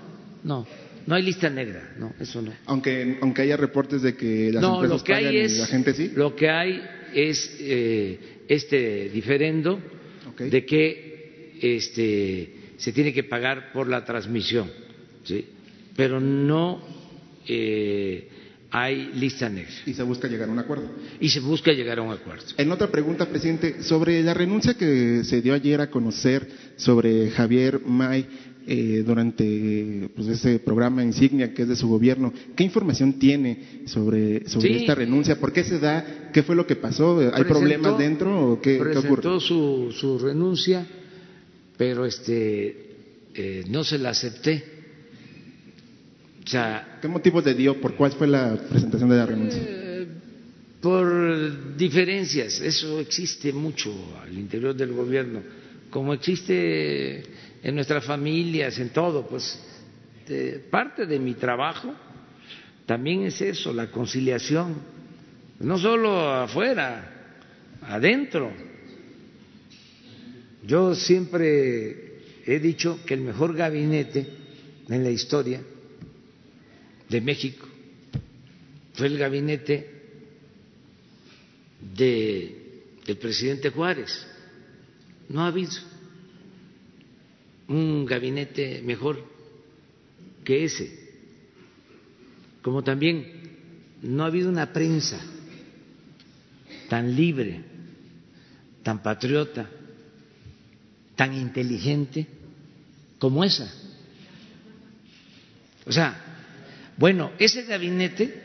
no, no hay lista negra, no, eso no. Aunque aunque haya reportes de que las empresas lo que pagan hay es, y la gente sí. Lo que hay es eh, este diferendo de que este se tiene que pagar por la transmisión, sí, pero no eh, hay lista negra. Y se busca llegar a un acuerdo. Y se busca llegar a un acuerdo. En otra pregunta, presidente, sobre la renuncia que se dio ayer a conocer sobre Javier May eh, durante pues, ese programa insignia que es de su gobierno, ¿qué información tiene sobre, sobre esta renuncia? ¿Por qué se da? ¿Qué fue lo que pasó? ¿Hay problemas dentro o qué, presentó Su, su renuncia, pero este eh, no se la acepté ¿Qué motivo le dio? ¿Por cuál fue la presentación de la renuncia? Eh, por diferencias, eso existe mucho al interior del gobierno, como existe en nuestras familias, en todo, pues parte de mi trabajo también es eso, la conciliación, no solo afuera, adentro. Yo siempre he dicho que el mejor gabinete en la historia de México fue el gabinete de, del presidente Juárez. No ha habido un gabinete mejor que ese, como también no ha habido una prensa tan libre, tan patriota, tan inteligente como esa. O sea, bueno, ese gabinete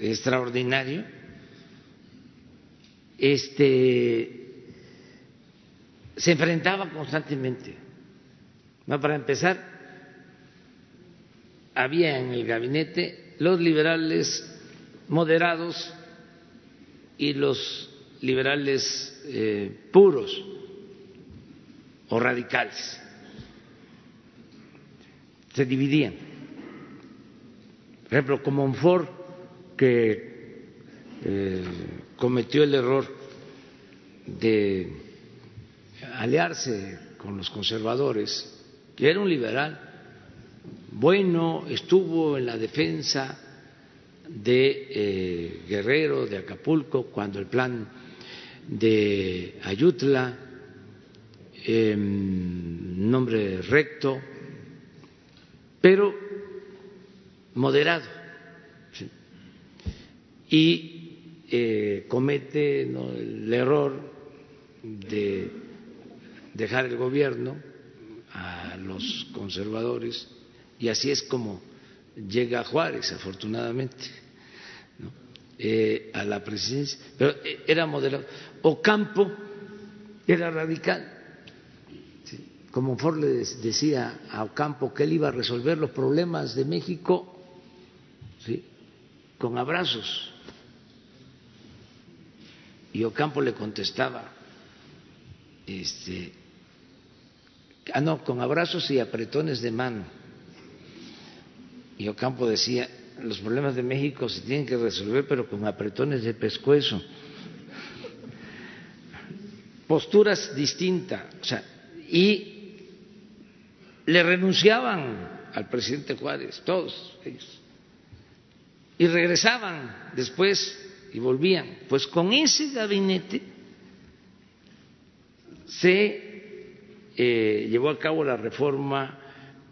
extraordinario, este, se enfrentaba constantemente. para empezar, había en el gabinete los liberales moderados y los liberales eh, puros o radicales. Se dividían. Por ejemplo, como Ford que eh, cometió el error de aliarse con los conservadores, que era un liberal, bueno, estuvo en la defensa de eh, Guerrero, de Acapulco, cuando el plan de Ayutla, em, nombre recto, pero moderado. Y eh, comete el error de dejar el gobierno a los conservadores y así es como llega Juárez, afortunadamente, eh, a la presidencia, pero eh, era moderado. Ocampo era radical. Como Ford le decía a Ocampo que él iba a resolver los problemas de México con abrazos. Y Ocampo le contestaba, este, ah, no, con abrazos y apretones de mano y Ocampo decía, los problemas de México se tienen que resolver, pero con apretones de pescuezo. Posturas distintas, o sea, y le renunciaban al presidente Juárez, todos ellos, y regresaban después y volvían. Pues con ese gabinete se eh, llevó a cabo la reforma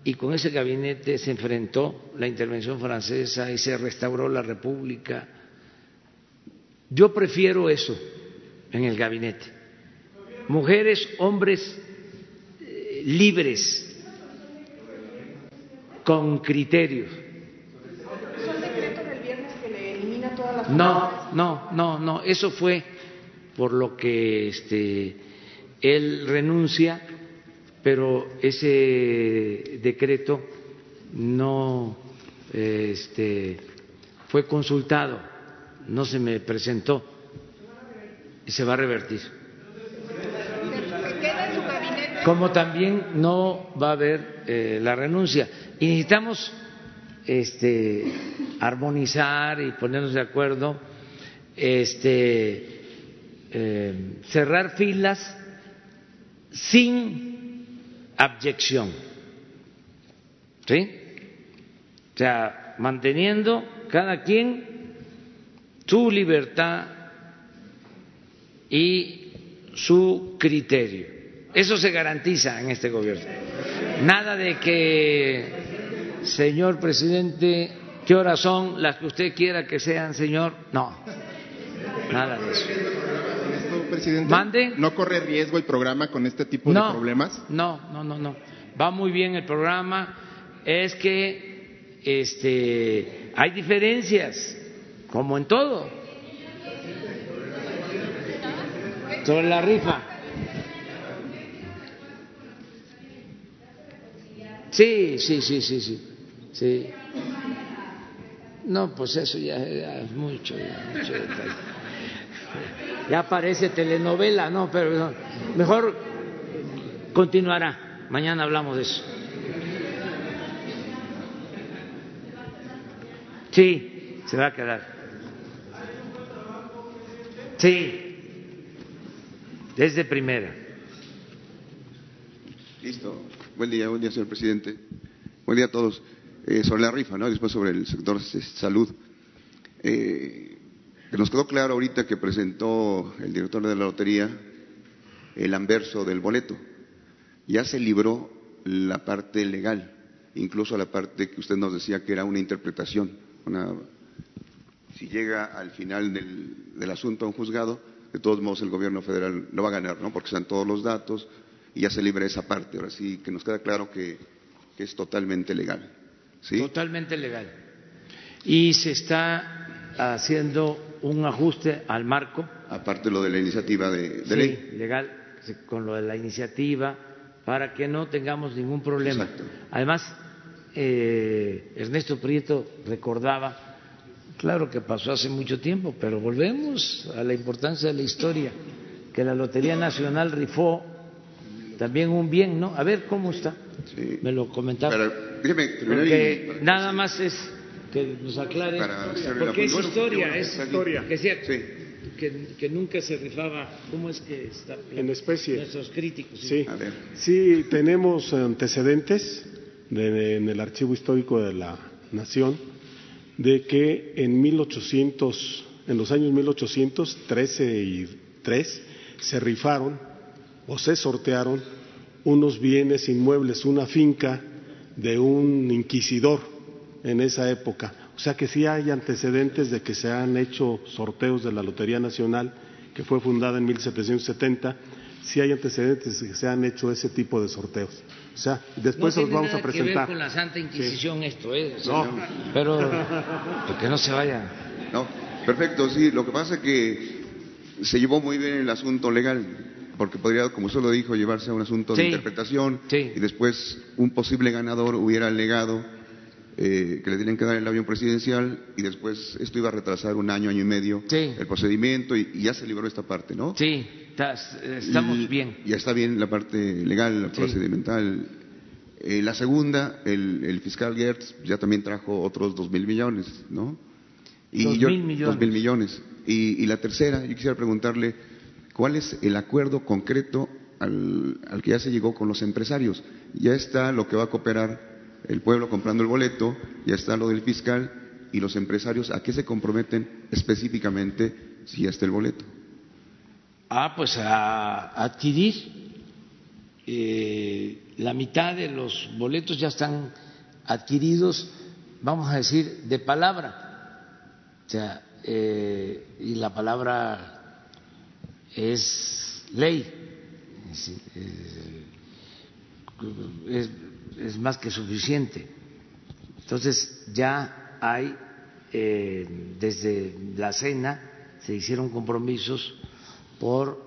y con ese gabinete se enfrentó la intervención francesa y se restauró la República. Yo prefiero eso en el gabinete. Mujeres, hombres eh, libres, con criterios. No, no, no, no. Eso fue por lo que este, él renuncia pero ese decreto no este, fue consultado, no se me presentó y se va a revertir. Como también no va a haber eh, la renuncia. Y necesitamos este, armonizar y ponernos de acuerdo, este, eh, cerrar filas sin abyección. ¿Sí? O sea, manteniendo cada quien su libertad y su criterio. Eso se garantiza en este gobierno. Nada de que, señor presidente, ¿qué horas son las que usted quiera que sean, señor? No, nada de eso presidente? ¿Mande? ¿No corre riesgo el programa con este tipo de problemas? No, no, no, no. Va muy bien el programa. Es que este, hay diferencias, como en todo. Sobre la rifa. Sí, sí, sí, sí, sí. sí. No, pues eso ya es mucho, mucho detalle ya parece telenovela, no, pero mejor continuará. Mañana hablamos de eso. Sí, se va a quedar. Sí, desde primera. Listo. Buen día, buen día, señor presidente. Buen día a todos. Eh, sobre la rifa, ¿no? Después sobre el sector salud. Eh, nos quedó claro ahorita que presentó el director de la lotería el anverso del boleto. Ya se libró la parte legal, incluso la parte que usted nos decía que era una interpretación. si llega al final del, asunto a un juzgado, de todos modos el gobierno federal lo va a ganar, ¿no? Porque están todos los datos y ya se libra esa parte. Ahora sí que nos queda claro que, que es totalmente legal. Totalmente legal. Y se está haciendo un ajuste al marco. Aparte lo de la iniciativa de, de sí, ley. legal, con lo de la iniciativa, para que no tengamos ningún problema. Exacto. Además, eh, Ernesto Prieto recordaba, claro que pasó hace mucho tiempo, pero volvemos a la importancia de la historia, que la Lotería Nacional rifó también un bien, ¿no? A ver cómo está. Sí. Me lo comentaba. Pero, déjeme Porque para- nada más es que nos aclare, porque es bueno, historia, bueno, es historia. Que, decía Sí. que, que nunca se rifaba, ¿cómo es que está? En especie. Nuestros críticos. Sí, A ver. sí, tenemos antecedentes de- en el archivo histórico de la Nación de que en 1800, en los años 1813 y 3 se rifaron o se sortearon unos bienes inmuebles, una finca de un inquisidor en esa época. O sea que sí hay antecedentes de que se han hecho sorteos de la Lotería Nacional, que fue fundada en 1770, sí hay antecedentes de que se han hecho ese tipo de sorteos. O sea, después no los vamos nada a Que presentar. ver con la Santa Inquisición esto, ¿eh? O sea, No. Pero, porque no se vaya. No, perfecto, sí. Lo que pasa es que se llevó muy bien el asunto legal, porque podría, como usted lo dijo, llevarse a un asunto de interpretación sí. y después un posible ganador hubiera alegado eh, que le tenían que dar el avión presidencial y después esto iba a retrasar un año, año y medio Sí. el procedimiento y, y ya se libró esta parte, ¿no? Sí, estás- estamos Y bien. Ya está bien la parte legal, la Sí. procedimental. Eh, la segunda, el, el fiscal Gertz ya también trajo otros dos mil millones, ¿no? Dos yo- mil millones. dos mil millones. Y, y la tercera, yo quisiera preguntarle, ¿cuál es el acuerdo concreto al, al que ya se llegó con los empresarios? Ya está lo que va a cooperar el pueblo comprando el boleto, ya está lo del fiscal y los empresarios, ¿a qué se comprometen específicamente si ya está el boleto? Ah, pues a adquirir eh, la mitad de los boletos ya están adquiridos, vamos a decir, de palabra. O sea, eh, y la palabra es ley. Es, eh, es- es más que suficiente. Entonces ya hay, eh, desde la cena, se hicieron compromisos por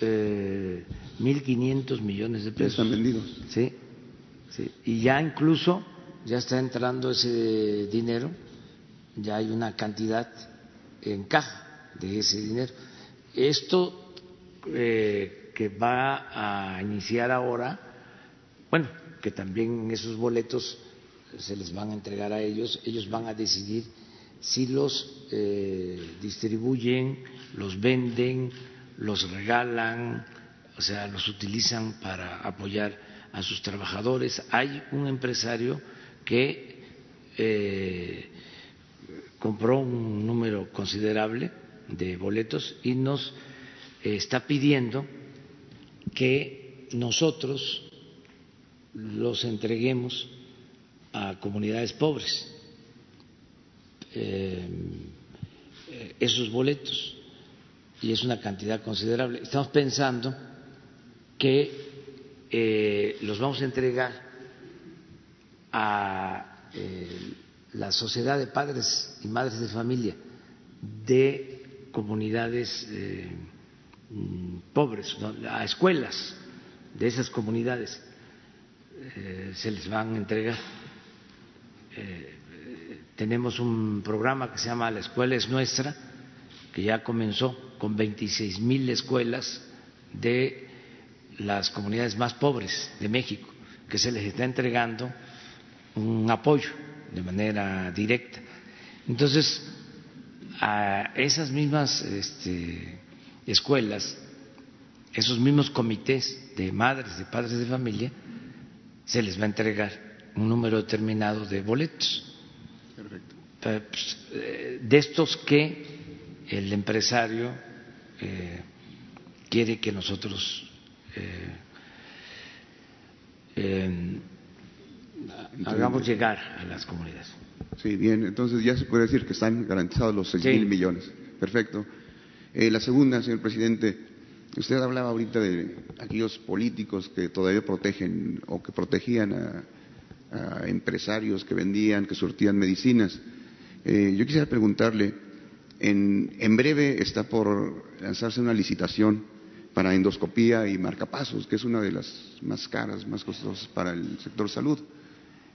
eh, 1.500 millones de pesos. están vendidos. Sí, sí. Y ya incluso ya está entrando ese dinero, ya hay una cantidad en caja de ese dinero. Esto eh, que va a iniciar ahora, bueno, que también esos boletos se les van a entregar a ellos, ellos van a decidir si los eh, distribuyen, los venden, los regalan, o sea, los utilizan para apoyar a sus trabajadores. Hay un empresario que eh, compró un número considerable de boletos y nos eh, está pidiendo que nosotros los entreguemos a comunidades pobres. Eh, esos boletos y es una cantidad considerable. Estamos pensando que eh, los vamos a entregar a eh, la sociedad de padres y madres de familia de comunidades mm, pobres, a escuelas de esas comunidades eh, se les van a entregar. Eh, tenemos un programa que se llama La Escuela es Nuestra, que ya comenzó con 26 mil escuelas de las comunidades más pobres de México, que se les está entregando un apoyo de manera directa. Entonces, a esas mismas este, escuelas, esos mismos comités de madres, de padres de familia, se les va a entregar un número determinado de boletos. Eh, pues, eh, De estos que el empresario eh, quiere que nosotros eh, eh, hagamos llegar a las comunidades. Sí, bien, entonces ya se puede decir que están garantizados los seis Sí. mil millones. Perfecto. Eh, la segunda, señor presidente, Usted hablaba ahorita de aquellos políticos que todavía protegen o que protegían a, empresarios que vendían, que surtían medicinas. Eh, yo quisiera preguntarle, en, en, breve está por lanzarse una licitación para endoscopía y marcapasos, que es una de las más caras, más costosas para el sector salud,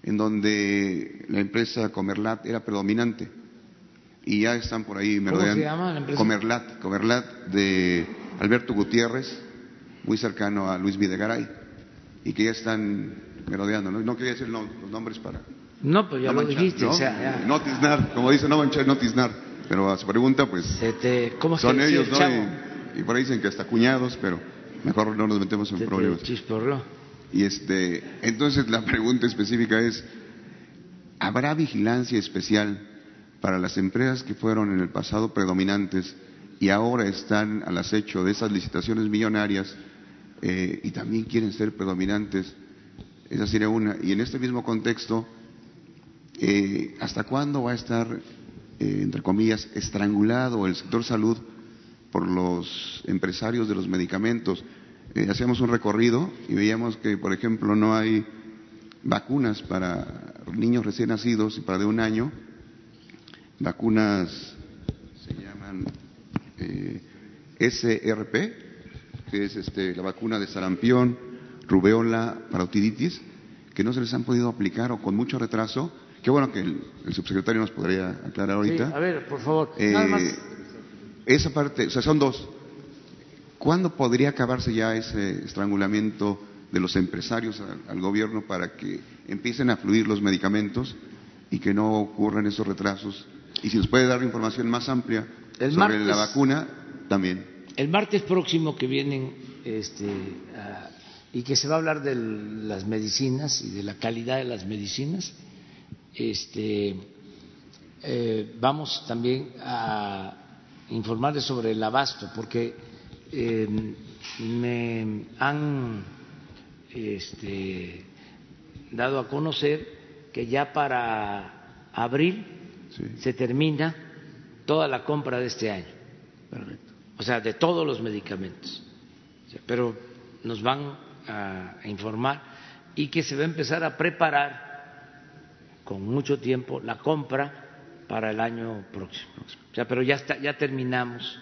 en donde la empresa Comerlat era predominante. Y ya están por ahí ¿Cómo se llama la empresa? Comerlat, Comerlat de Alberto Gutiérrez, muy cercano a Luis Videgaray, y que ya están merodeando. No, no quería decir los nombres para. No, pues ya lo dijiste. ¿no? O sea, ya. Notiznar, como dice, no manchar, notiznar. Pero a su pregunta, pues. ¿Cómo son se ellos, ¿no? Y, y, por ahí dicen que hasta cuñados, pero mejor no nos metemos en se problemas. Y este, entonces la pregunta específica es: ¿habrá vigilancia especial para las empresas que fueron en el pasado predominantes y ahora están al acecho de esas licitaciones millonarias eh, y también quieren ser predominantes? Esa sería una. Y en este mismo contexto, eh, ¿hasta cuándo va a estar, eh, entre comillas, estrangulado el sector salud por los empresarios de los medicamentos? Hacíamos un recorrido y veíamos que, por ejemplo, no hay vacunas para niños recién nacidos y para de un año, vacunas se llaman SRP, que es este, la vacuna de sarampión, rubeola, parotiditis, que no se les han podido aplicar o con mucho retraso. Qué bueno que el, subsecretario nos podría aclarar ahorita. Sí, a ver, por favor. Eh, Nada más. Esa parte, o sea, son dos. ¿Cuándo podría acabarse ya ese estrangulamiento de los empresarios al, al, gobierno para que empiecen a fluir los medicamentos y que no ocurran esos retrasos? Y si nos puede dar información más amplia el sobre martes, la vacuna, también. El martes próximo que vienen este, a, y que se va a hablar de las medicinas y de la calidad de las medicinas, este, eh, vamos también a informarles sobre el abasto, porque eh, me han este, dado a conocer que ya para abril Sí. se termina toda la compra de este año, Perfecto. o sea, de todos los medicamentos. Pero nos van a informar y que se va a empezar a preparar con mucho tiempo la compra para el año próximo. O sea, pero ya está, ya terminamos,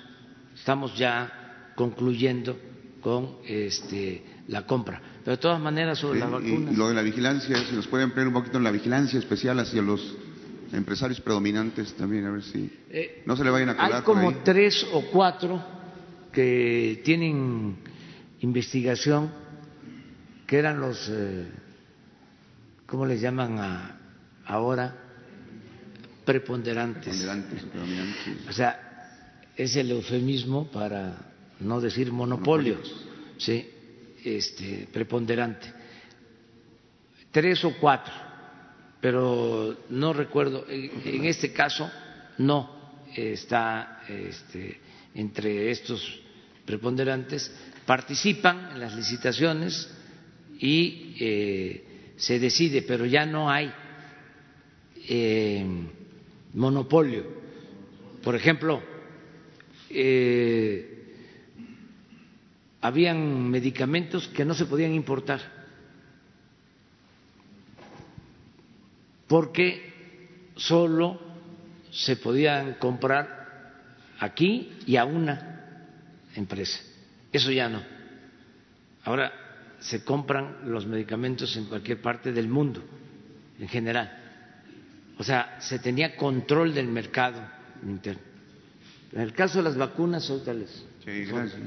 estamos ya concluyendo con este la compra. Pero de todas maneras sobre Sí, las y- lo de la vigilancia, si nos puede ampliar un poquito en la vigilancia especial hacia los empresarios predominantes también, a ver si Eh, no se le vayan a colar Hay por como ahí. tres o cuatro que tienen investigación, que eran los, eh, ¿cómo les llaman a- ahora? Preponderantes. Preponderantes, predominantes. O sea, es el eufemismo para no decir monopolio, sí, este, preponderante. Tres o cuatro, pero no recuerdo. En, este caso, no está este, entre estos preponderantes. Participan en las licitaciones y eh, se decide, pero ya no hay eh, monopolio. Por ejemplo, eh, habían medicamentos que no se podían importar porque solo se podían comprar aquí y a una empresa. Eso ya no. Ahora se compran los medicamentos en cualquier parte del mundo, en general. O sea, se tenía control del mercado interno. En el caso de las vacunas, ahorita les. Sí, gracias.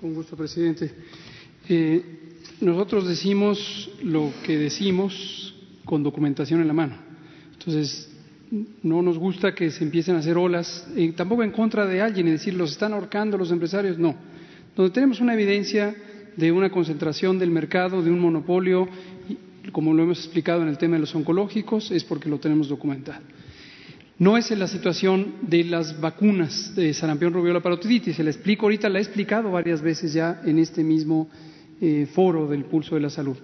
Con gusto, presidente. Eh, nosotros decimos lo que decimos con documentación en la mano. Entonces, no nos gusta que se empiecen a hacer olas, eh, tampoco en contra de alguien y decir los están ahorcando los empresarios, no. Donde tenemos una evidencia de una concentración del mercado, de un monopolio, como lo hemos explicado en el tema de los oncológicos, es porque lo tenemos documentado. No es en la situación de las vacunas de sarampión, rubiola, parotiditis. Se la explico ahorita, la he explicado varias veces ya en este mismo eh, foro del pulso de la salud.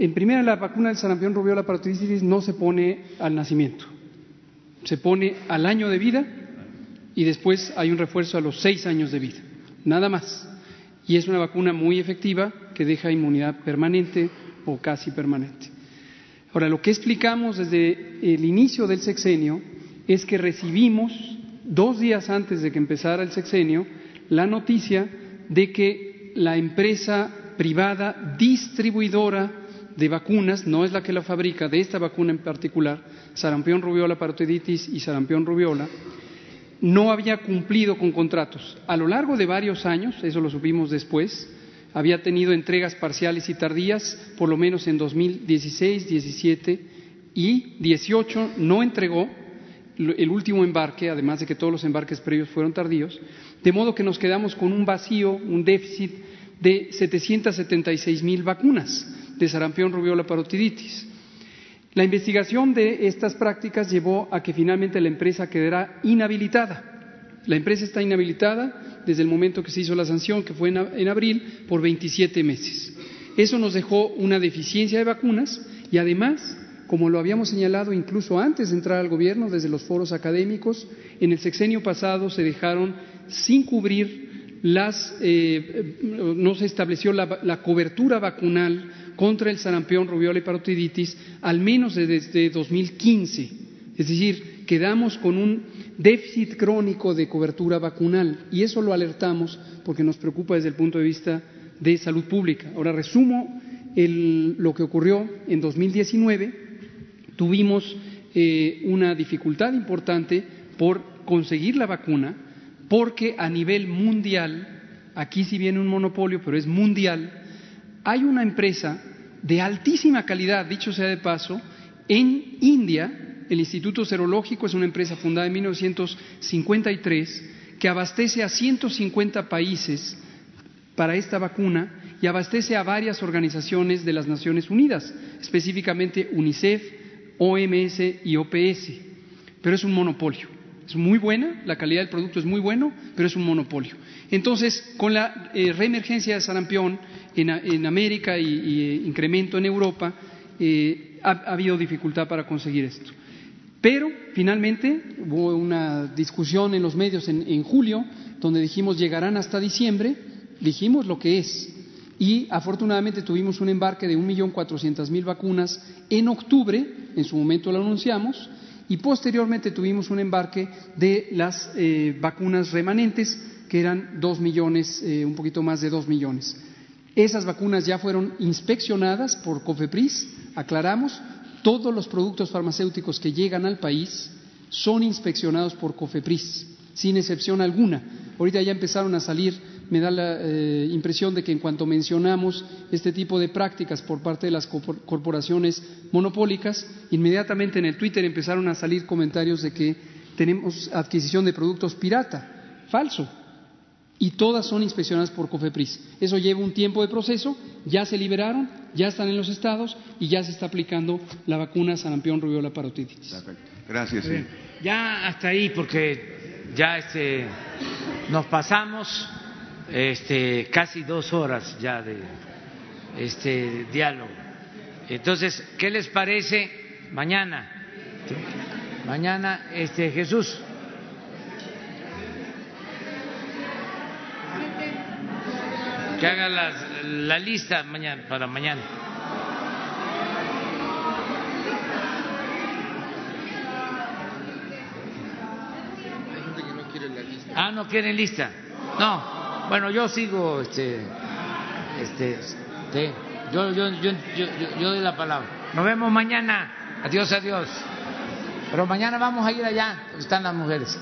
En primera, la vacuna del sarampión, rubiola, parotiditis no se pone al nacimiento. Se pone al año de vida y después hay un refuerzo a los seis años de vida. Nada más. y es una vacuna muy efectiva que deja inmunidad permanente o casi permanente. Ahora, lo que explicamos desde el inicio del sexenio es que recibimos, dos días antes de que empezara el sexenio, la noticia de que la empresa privada distribuidora de vacunas, no es la que la fabrica, de esta vacuna en particular, sarampión, rubiola, parotiditis y sarampión, rubiola, no había cumplido con contratos. A lo largo de varios años, eso lo supimos después, había tenido entregas parciales y tardías, por lo menos en 2016, 17 y 18 no entregó el último embarque, además de que todos los embarques previos fueron tardíos, de modo que nos quedamos con un vacío, un déficit de 776 mil vacunas de sarampión, rubiola, parotiditis. La investigación de estas prácticas llevó a que finalmente la empresa quedara inhabilitada. La empresa está inhabilitada desde el momento que se hizo la sanción, que fue en abril, por 27 meses. Eso nos dejó una deficiencia de vacunas y además, como lo habíamos señalado incluso antes de entrar al gobierno, desde los foros académicos, en el sexenio pasado se dejaron sin cubrir las, eh, no se estableció la, cobertura vacunal contra el sarampión, rubiola y parotiditis al menos desde 2015. Es decir, quedamos con un déficit crónico de cobertura vacunal y eso lo alertamos porque nos preocupa desde el punto de vista de salud pública. Ahora resumo lo que ocurrió en 2019. Tuvimos eh, una dificultad importante por conseguir la vacuna porque a nivel mundial, aquí sí viene un monopolio, pero es mundial, hay una empresa de altísima calidad, dicho sea de paso, en India, el Instituto Serológico es una empresa fundada en 1953 que abastece a 150 países para esta vacuna y abastece a varias organizaciones de las Naciones Unidas, específicamente UNICEF, OMS y OPS, pero es un monopolio. Es muy buena, la calidad del producto es muy bueno, pero es un monopolio. Entonces, con la eh, reemergencia de sarampión en, América y, eh, incremento en Europa, eh, ha, habido dificultad para conseguir esto. Pero finalmente hubo una discusión en los medios en, julio, donde dijimos llegarán hasta diciembre, dijimos lo que es. Y afortunadamente tuvimos un embarque de 1.400.000 vacunas en octubre, en su momento lo anunciamos, y posteriormente tuvimos un embarque de las eh, vacunas remanentes, que eran dos millones, un poquito más de dos millones. Esas vacunas ya fueron inspeccionadas por COFEPRIS, aclaramos, todos los productos farmacéuticos que llegan al país son inspeccionados por COFEPRIS, sin excepción alguna. Ahorita ya empezaron a salir me da la eh, impresión de que en cuanto mencionamos este tipo de prácticas por parte de las corporaciones monopólicas, inmediatamente en el Twitter empezaron a salir comentarios de que tenemos adquisición de productos pirata. Falso. Y todas son inspeccionadas por COFEPRIS. Eso lleva un tiempo de proceso, ya se liberaron, ya están en los estados y ya se está aplicando la vacuna sarampión, rubiola, parotitis. Gracias. Ya hasta ahí, porque ya este, nos pasamos este, casi dos horas ya de este diálogo. Entonces, ¿qué les parece mañana? Mañana, este Jesús. Que haga la lista mañana, para mañana. Ah, no quieren lista. No. Bueno, yo sigo, este, este, yo, yo, yo, yo, doy la palabra. Nos vemos mañana. Adiós, adiós. Pero mañana vamos a ir allá, están las mujeres.